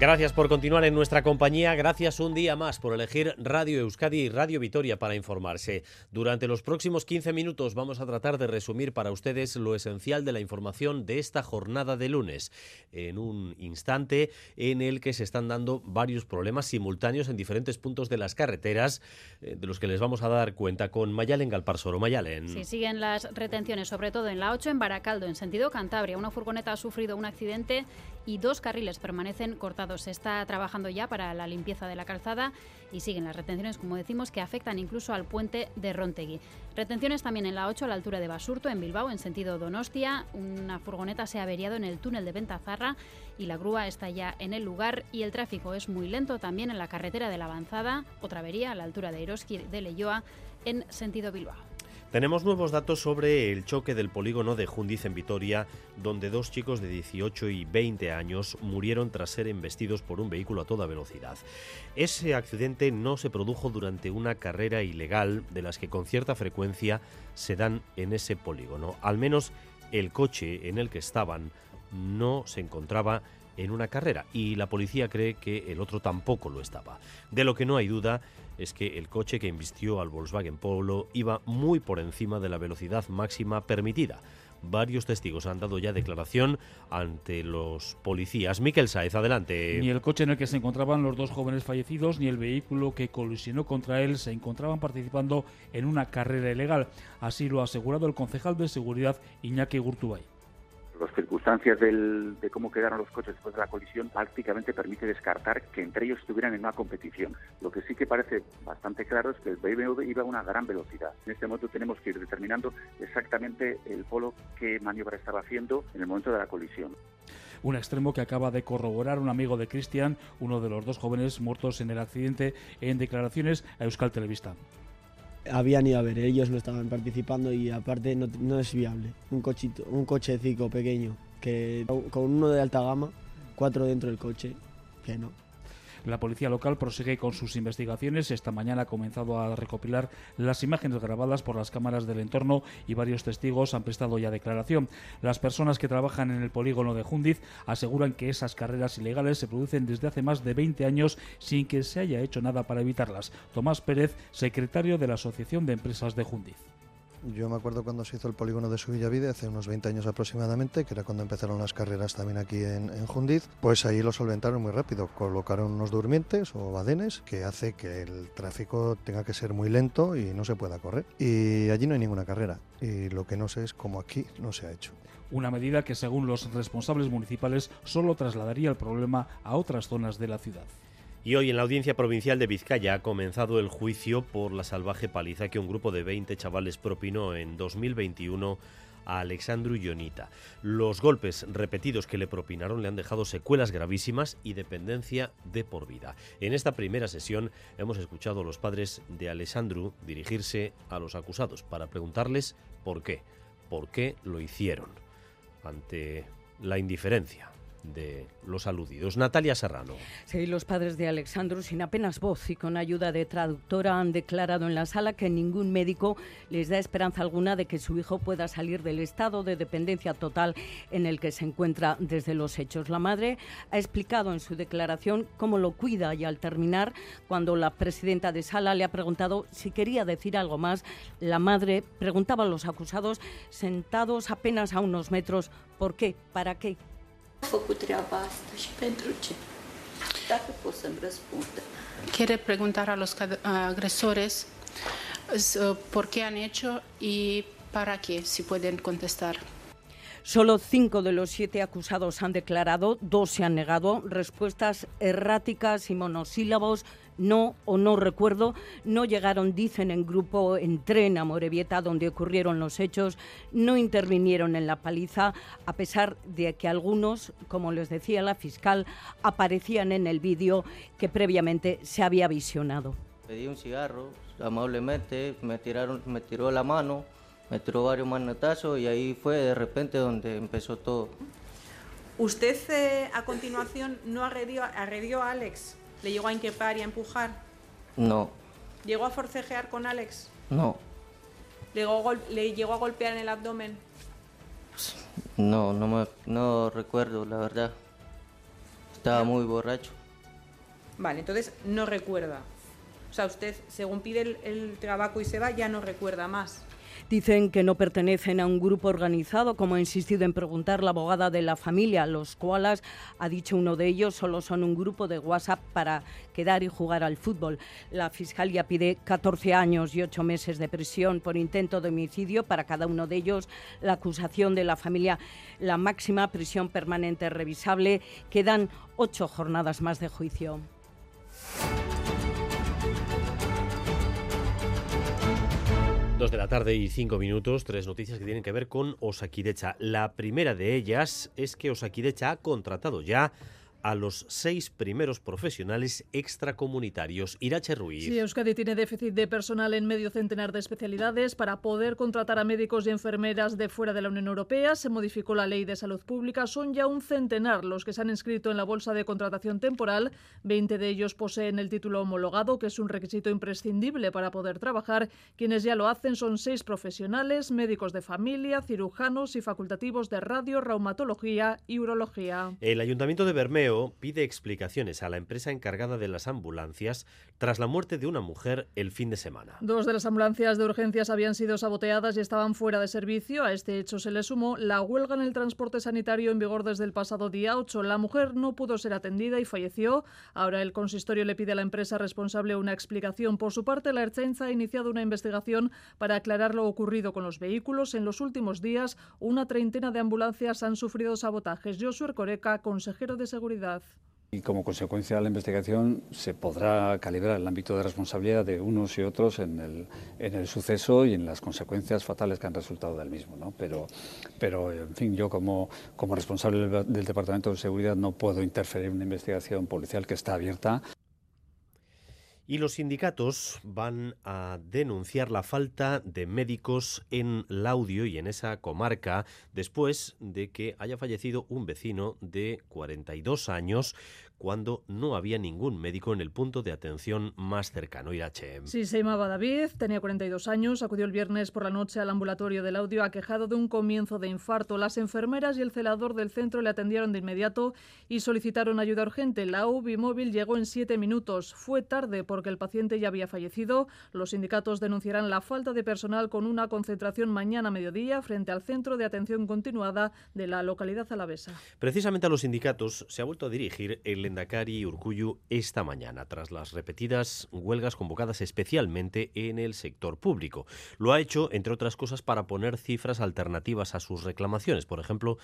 Gracias por continuar en nuestra compañía. Gracias un día más por elegir Radio Euskadi y Radio Vitoria para informarse. Durante los próximos 15 minutos vamos a tratar de resumir para ustedes lo esencial de la información de esta jornada de lunes, en un instante en el que se están dando varios problemas simultáneos en diferentes puntos de las carreteras, eh, de los que les vamos a dar cuenta con Mayalen Galparsoro. Mayalen. Sí, siguen las retenciones, sobre todo en la 8 en Baracaldo, en sentido Cantabria. Una furgoneta ha sufrido un accidente y dos carriles permanecen cortados. Se está trabajando ya para la limpieza de la calzada y siguen las retenciones, como decimos, que afectan incluso al puente de Rontegui. Retenciones también en la 8 a la altura de Basurto, en Bilbao, en sentido Donostia. Una furgoneta se ha averiado en el túnel de Ventazarra y la grúa está ya en el lugar y el tráfico es muy lento también en la carretera de la Avanzada. Otra avería a la altura de Eroski de Leyoa, en sentido Bilbao. Tenemos nuevos datos sobre el choque del polígono de Jundiz en Vitoria, donde dos chicos de 18 y 20 años murieron tras ser embestidos por un vehículo a toda velocidad. Ese accidente no se produjo durante una carrera ilegal de las que con cierta frecuencia se dan en ese polígono. Al menos el coche en el que estaban no se encontraba en una carrera y la policía cree que el otro tampoco lo estaba. De lo que no hay duda es que el coche que embistió al Volkswagen Polo iba muy por encima de la velocidad máxima permitida. Varios testigos han dado ya declaración ante los policías. Miquel Saez, adelante. Ni el coche en el que se encontraban los dos jóvenes fallecidos ni el vehículo que colisionó contra él se encontraban participando en una carrera ilegal. Así lo ha asegurado el concejal de seguridad Iñaki Gurtubay. Las circunstancias de cómo quedaron los coches después de la colisión prácticamente permite descartar que entre ellos estuvieran en una competición. Lo que sí que parece bastante claro es que el BMW iba a una gran velocidad. En este momento tenemos que ir determinando exactamente el polo qué maniobra estaba haciendo en el momento de la colisión. Un extremo que acaba de corroborar un amigo de Cristian, uno de los dos jóvenes muertos en el accidente, en declaraciones a Euskal Televista. Habían ido a ver, ellos no estaban participando y aparte no, no es viable. Un cochito, un cochecico pequeño, que con uno de alta gama, cuatro dentro del coche, que no. La policía local prosigue con sus investigaciones. Esta mañana ha comenzado a recopilar las imágenes grabadas por las cámaras del entorno y varios testigos han prestado ya declaración. Las personas que trabajan en el polígono de Jundiz aseguran que esas carreras ilegales se producen desde hace más de 20 años sin que se haya hecho nada para evitarlas. Tomás Pérez, secretario de la Asociación de Empresas de Jundiz. Yo me acuerdo cuando se hizo el polígono de Subillavide, hace unos 20 años aproximadamente, que era cuando empezaron las carreras también aquí en, Jundiz, pues ahí lo solventaron muy rápido. Colocaron unos durmientes o badenes que hace que el tráfico tenga que ser muy lento y no se pueda correr. Y allí no hay ninguna carrera. Y lo que no sé es cómo aquí no se ha hecho. Una medida que, según los responsables municipales, solo trasladaría el problema a otras zonas de la ciudad. Y hoy en la Audiencia Provincial de Vizcaya ha comenzado el juicio por la salvaje paliza que un grupo de 20 chavales propinó en 2021 a Alexandru Ionita. Los golpes repetidos que le propinaron le han dejado secuelas gravísimas y dependencia de por vida. En esta primera sesión hemos escuchado a los padres de Alexandru dirigirse a los acusados para preguntarles por qué, por qué lo hicieron ante la indiferencia de los aludidos. Natalia Serrano. Sí, los padres de Alexandru, sin apenas voz y con ayuda de traductora, han declarado en la sala que ningún médico les da esperanza alguna de que su hijo pueda salir del estado de dependencia total en el que se encuentra desde los hechos. La madre ha explicado en su declaración cómo lo cuida y al terminar, cuando la presidenta de sala le ha preguntado si quería decir algo más, la madre preguntaba a los acusados sentados apenas a unos metros, ¿por qué? ¿Para qué? Făcut treaba asta și pentru ce? Dacă pot să-mi răspundă. Quiere preguntar a los agresores uh, por qué han hecho y para qué, si pueden contestar. Solo cinco de los siete acusados han declarado, dos se han negado. Respuestas erráticas y monosílabos, no o no recuerdo, no llegaron, dicen en grupo, en tren a Morevieta, donde ocurrieron los hechos, no intervinieron en la paliza, a pesar de que algunos, como les decía la fiscal, aparecían en el vídeo que previamente se había visionado. Pedí un cigarro, amablemente me, tiraron, me tiró la mano, me tiró varios manotazos y ahí fue de repente donde empezó todo. ¿Usted eh, a continuación no agredió, agredió a Alex? ¿Le llegó a increpar y a empujar? No, ¿Llegó a forcejear con Alex? no, ¿Le llegó, ¿Le llegó a golpear en el abdomen? no, no, me, no recuerdo la verdad. Estaba muy borracho. Vale, entonces no recuerda. O sea, usted, según pide el, el trabajo y se va, ya no recuerda más. Dicen que no pertenecen a un grupo organizado, como ha insistido en preguntar la abogada de la familia, los cuales, ha dicho uno de ellos, solo son un grupo de WhatsApp para quedar y jugar al fútbol. La Fiscalía pide 14 años y 8 meses de prisión por intento de homicidio para cada uno de ellos. La acusación de la familia, la máxima prisión permanente revisable. Quedan ocho jornadas más de juicio. Dos de la tarde y cinco minutos, tres noticias que tienen que ver con Osakidecha. La primera de ellas es que Osakidecha ha contratado ya a los seis primeros profesionales extracomunitarios. Irache Ruiz. Sí, Euskadi tiene déficit de personal en medio centenar de especialidades. Para poder contratar a médicos y enfermeras de fuera de la Unión Europea, se modificó la ley de salud pública. Son ya un centenar los que se han inscrito en la bolsa de contratación temporal. Veinte de ellos poseen el título homologado, que es un requisito imprescindible para poder trabajar. Quienes ya lo hacen son seis profesionales, médicos de familia, cirujanos y facultativos de radio, reumatología y urología. El Ayuntamiento de Bermeo pide explicaciones a la empresa encargada de las ambulancias tras la muerte de una mujer el fin de semana. Dos de las ambulancias de urgencias habían sido saboteadas y estaban fuera de servicio. A este hecho se le sumó la huelga en el transporte sanitario en vigor desde el pasado día 8. La mujer no pudo ser atendida y falleció. Ahora el consistorio le pide a la empresa responsable una explicación. Por su parte, la Ertzaintza ha iniciado una investigación para aclarar lo ocurrido con los vehículos. En los últimos días, una treintena de ambulancias han sufrido sabotajes. Josué Coreca, consejero de Seguridad. Y como consecuencia de la investigación se podrá calibrar el ámbito de responsabilidad de unos y otros en el, en el suceso y en las consecuencias fatales que han resultado del mismo. ¿no? Pero, pero, en fin, yo como, como responsable del, del Departamento de Seguridad no puedo interferir en una investigación policial que está abierta. Y los sindicatos van a denunciar la falta de médicos en Laudio y en esa comarca después de que haya fallecido un vecino de 42 años cuando no había ningún médico en el punto de atención más cercano, Irache. Sí, se llamaba David, tenía 42 años, acudió el viernes por la noche al ambulatorio del audio aquejado de un comienzo de infarto. Las enfermeras y el celador del centro le atendieron de inmediato y solicitaron ayuda urgente. La UBI móvil llegó en siete minutos. Fue tarde porque el paciente ya había fallecido. Los sindicatos denunciarán la falta de personal con una concentración mañana a mediodía frente al centro de atención continuada de la localidad alavesa. Precisamente a los sindicatos se ha vuelto a dirigir el Endacari Urcuyu esta mañana, tras las repetidas huelgas convocadas especialmente en el sector público. Lo ha hecho, entre otras cosas, para poner cifras alternativas a sus reclamaciones. Por ejemplo,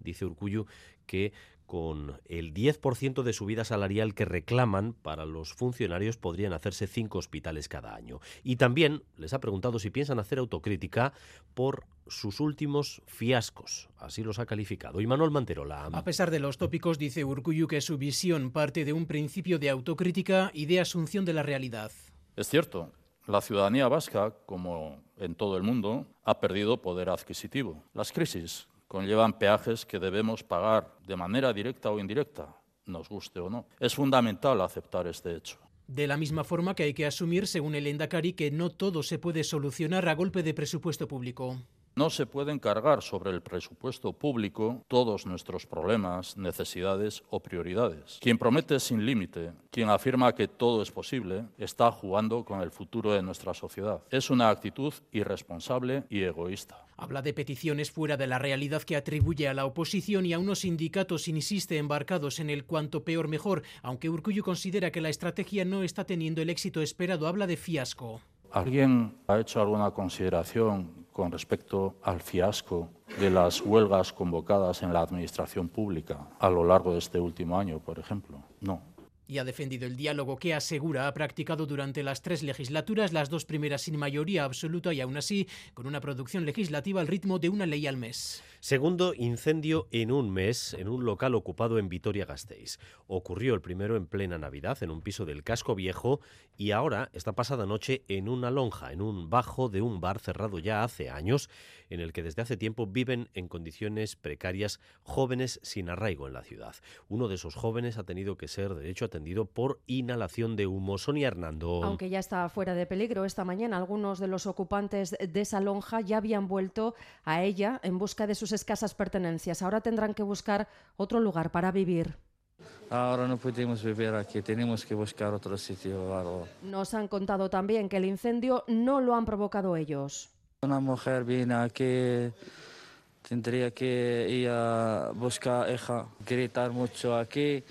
dice Urcuyu que con el 10% de subida salarial que reclaman para los funcionarios podrían hacerse cinco hospitales cada año. Y también les ha preguntado si piensan hacer autocrítica por sus últimos fiascos. Así los ha calificado. Y Manuel Manterola. A pesar de los tópicos, dice Urcuyu que su visión parte de un principio de autocrítica y de asunción de la realidad. Es cierto, la ciudadanía vasca, como en todo el mundo, ha perdido poder adquisitivo. Las crisis conllevan peajes que debemos pagar de manera directa o indirecta, nos guste o no. Es fundamental aceptar este hecho. De la misma forma que hay que asumir, según el Endacari, que no todo se puede solucionar a golpe de presupuesto público. No se pueden cargar sobre el presupuesto público todos nuestros problemas, necesidades o prioridades. Quien promete sin límite, quien afirma que todo es posible, está jugando con el futuro de nuestra sociedad. Es una actitud irresponsable y egoísta. Habla de peticiones fuera de la realidad que atribuye a la oposición y a unos sindicatos insiste embarcados en el cuanto peor mejor, aunque Urcullu considera que la estrategia no está teniendo el éxito esperado, habla de fiasco. ¿Alguien ha hecho alguna consideración con respecto al fiasco de las huelgas convocadas en la administración pública a lo largo de este último año, por ejemplo? No. Y ha defendido el diálogo que asegura ha practicado durante las tres legislaturas, las dos primeras sin mayoría absoluta y aún así con una producción legislativa al ritmo de una ley al mes. Segundo incendio en un mes en un local ocupado en Vitoria-Gasteiz. Ocurrió el primero en plena Navidad en un piso del casco viejo y ahora, esta pasada noche, en una lonja, en un bajo de un bar cerrado ya hace años, en el que desde hace tiempo viven en condiciones precarias jóvenes sin arraigo en la ciudad. Uno de esos jóvenes ha tenido que ser, de hecho, atendido por inhalación de humo. Sonia Hernando. Aunque ya está fuera de peligro, esta mañana algunos de los ocupantes de esa lonja ya habían vuelto a ella en busca de sus escasas pertenencias. Ahora tendrán que buscar otro lugar para vivir. Ahora no podemos vivir aquí, tenemos que buscar otro sitio o algo. Nos han contado también que el incendio no lo han provocado ellos. Una mujer viene aquí, tendría que ir a buscar hija, gritar mucho aquí.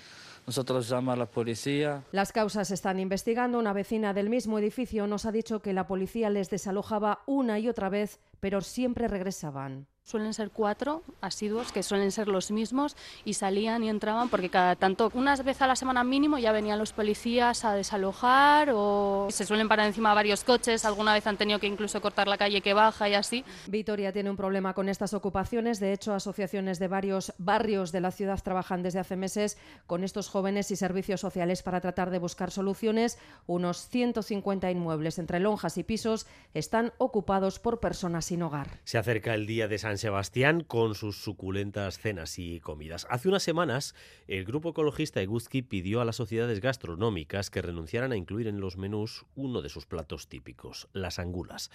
Nosotros llamamos a la policía. Las causas están investigando. Una vecina del mismo edificio nos ha dicho que la policía les desalojaba una y otra vez, pero siempre regresaban. Suelen ser cuatro asiduos, que suelen ser los mismos, y salían y entraban porque cada tanto, unas veces a la semana mínimo, ya venían los policías a desalojar o se suelen parar encima varios coches, alguna vez han tenido que incluso cortar la calle que baja y así. Vitoria tiene un problema con estas ocupaciones, de hecho asociaciones de varios barrios de la ciudad trabajan desde hace meses con estos jóvenes y servicios sociales para tratar de buscar soluciones. Unos 150 inmuebles entre lonjas y pisos están ocupados por personas sin hogar. Se acerca el día de San Sebastián con sus suculentas cenas y comidas. Hace unas semanas, el grupo ecologista Eguzki pidió a las sociedades gastronómicas que renunciaran a incluir en los menús uno de sus platos típicos, las angulas.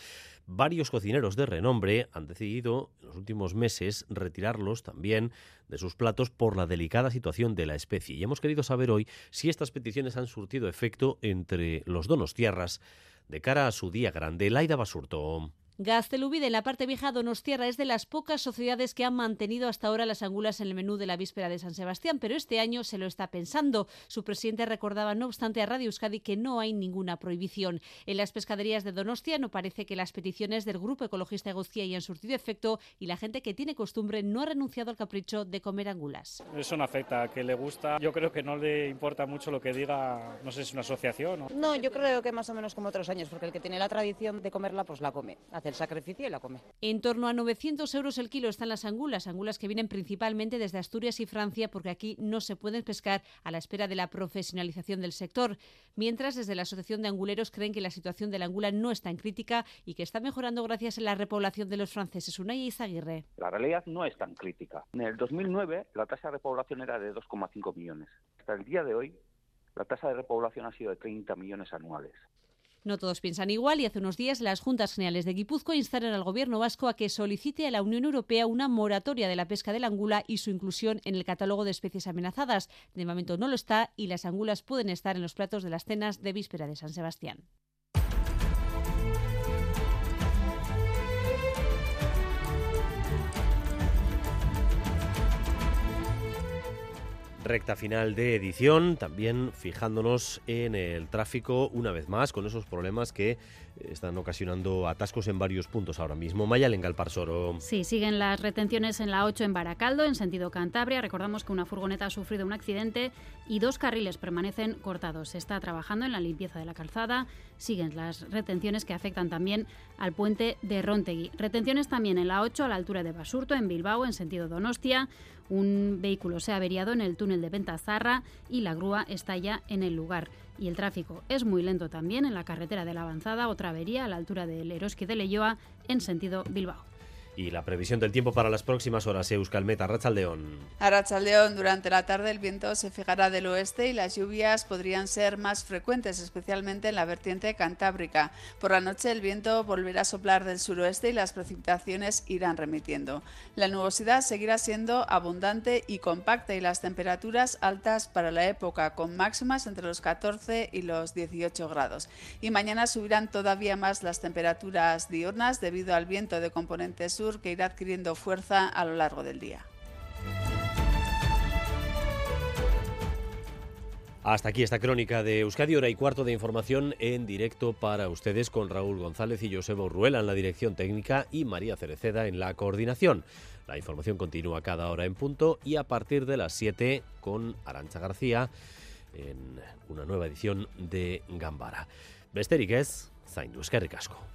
Varios cocineros de renombre han decidido en los últimos meses retirarlos también de sus platos por la delicada situación de la especie. Y hemos querido saber hoy si estas peticiones han surtido efecto entre los donostiarras de cara a su día grande. Laida Basurto. Gaztelubide, en la parte vieja Donostierra, es de las pocas sociedades que han mantenido hasta ahora las angulas en el menú de la víspera de San Sebastián, pero este año se lo está pensando. Su presidente recordaba, no obstante, a Radio Euskadi que no hay ninguna prohibición. En las pescaderías de Donostia no parece que las peticiones del Grupo Ecologista Eguzquia hayan surtido efecto y la gente que tiene costumbre no ha renunciado al capricho de comer angulas. Eso no afecta, a que le gusta. Yo creo que no le importa mucho lo que diga, no sé si es una asociación o... No, yo creo que más o menos como otros años, porque el que tiene la tradición de comerla, pues la come el sacrificio y la come. En torno a 900 euros el kilo están las angulas, angulas que vienen principalmente desde Asturias y Francia porque aquí no se pueden pescar a la espera de la profesionalización del sector. Mientras, desde la Asociación de Anguleros creen que la situación de la angula no está en crítica y que está mejorando gracias a la repoblación de los franceses. Unai Izaguirre. La realidad no es tan crítica. En el 2009 la tasa de repoblación era de 2,5 millones. Hasta el día de hoy la tasa de repoblación ha sido de 30 millones anuales. No todos piensan igual y hace unos días las Juntas Generales de Guipúzcoa instaron al Gobierno vasco a que solicite a la Unión Europea una moratoria de la pesca de la angula y su inclusión en el catálogo de especies amenazadas. De momento no lo está y las angulas pueden estar en los platos de las cenas de víspera de San Sebastián. Recta final de edición, también fijándonos en el tráfico una vez más con esos problemas que están ocasionando atascos en varios puntos ahora mismo. Maya Lengalparsoro. Sí, siguen las retenciones en la 8 en Baracaldo, en sentido Cantabria. Recordamos que una furgoneta ha sufrido un accidente y dos carriles permanecen cortados. Se está trabajando en la limpieza de la calzada. Siguen las retenciones que afectan también al puente de Rontegui. Retenciones también en la 8 a la altura de Basurto, en Bilbao, en sentido Donostia. Un vehículo se ha averiado en el túnel de Ventazarra y la grúa está ya en el lugar. Y el tráfico es muy lento también en la carretera de la avanzada, otra avería a la altura del Eroski de Leyoa en sentido Bilbao. Y la previsión del tiempo para las próximas horas, Euskalmeta, Rachaldeón. A Rachaldeón, durante la tarde el viento se fijará del oeste y las lluvias podrían ser más frecuentes, especialmente en la vertiente cantábrica. Por la noche el viento volverá a soplar del suroeste y las precipitaciones irán remitiendo. La nubosidad seguirá siendo abundante y compacta y las temperaturas altas para la época, con máximas entre los 14 y los 18 grados. Y mañana subirán todavía más las temperaturas diurnas debido al viento de componente sur que irá adquiriendo fuerza a lo largo del día. Hasta aquí esta crónica de Euskadi, hora y cuarto de información en directo para ustedes con Raúl González y Joseba Urruela en la dirección técnica y María Cereceda en la coordinación. La información continúa cada hora en punto y a partir de las 7 con Arancha García en una nueva edición de Gambara. Besterik ez, zaindu eskerrik asko.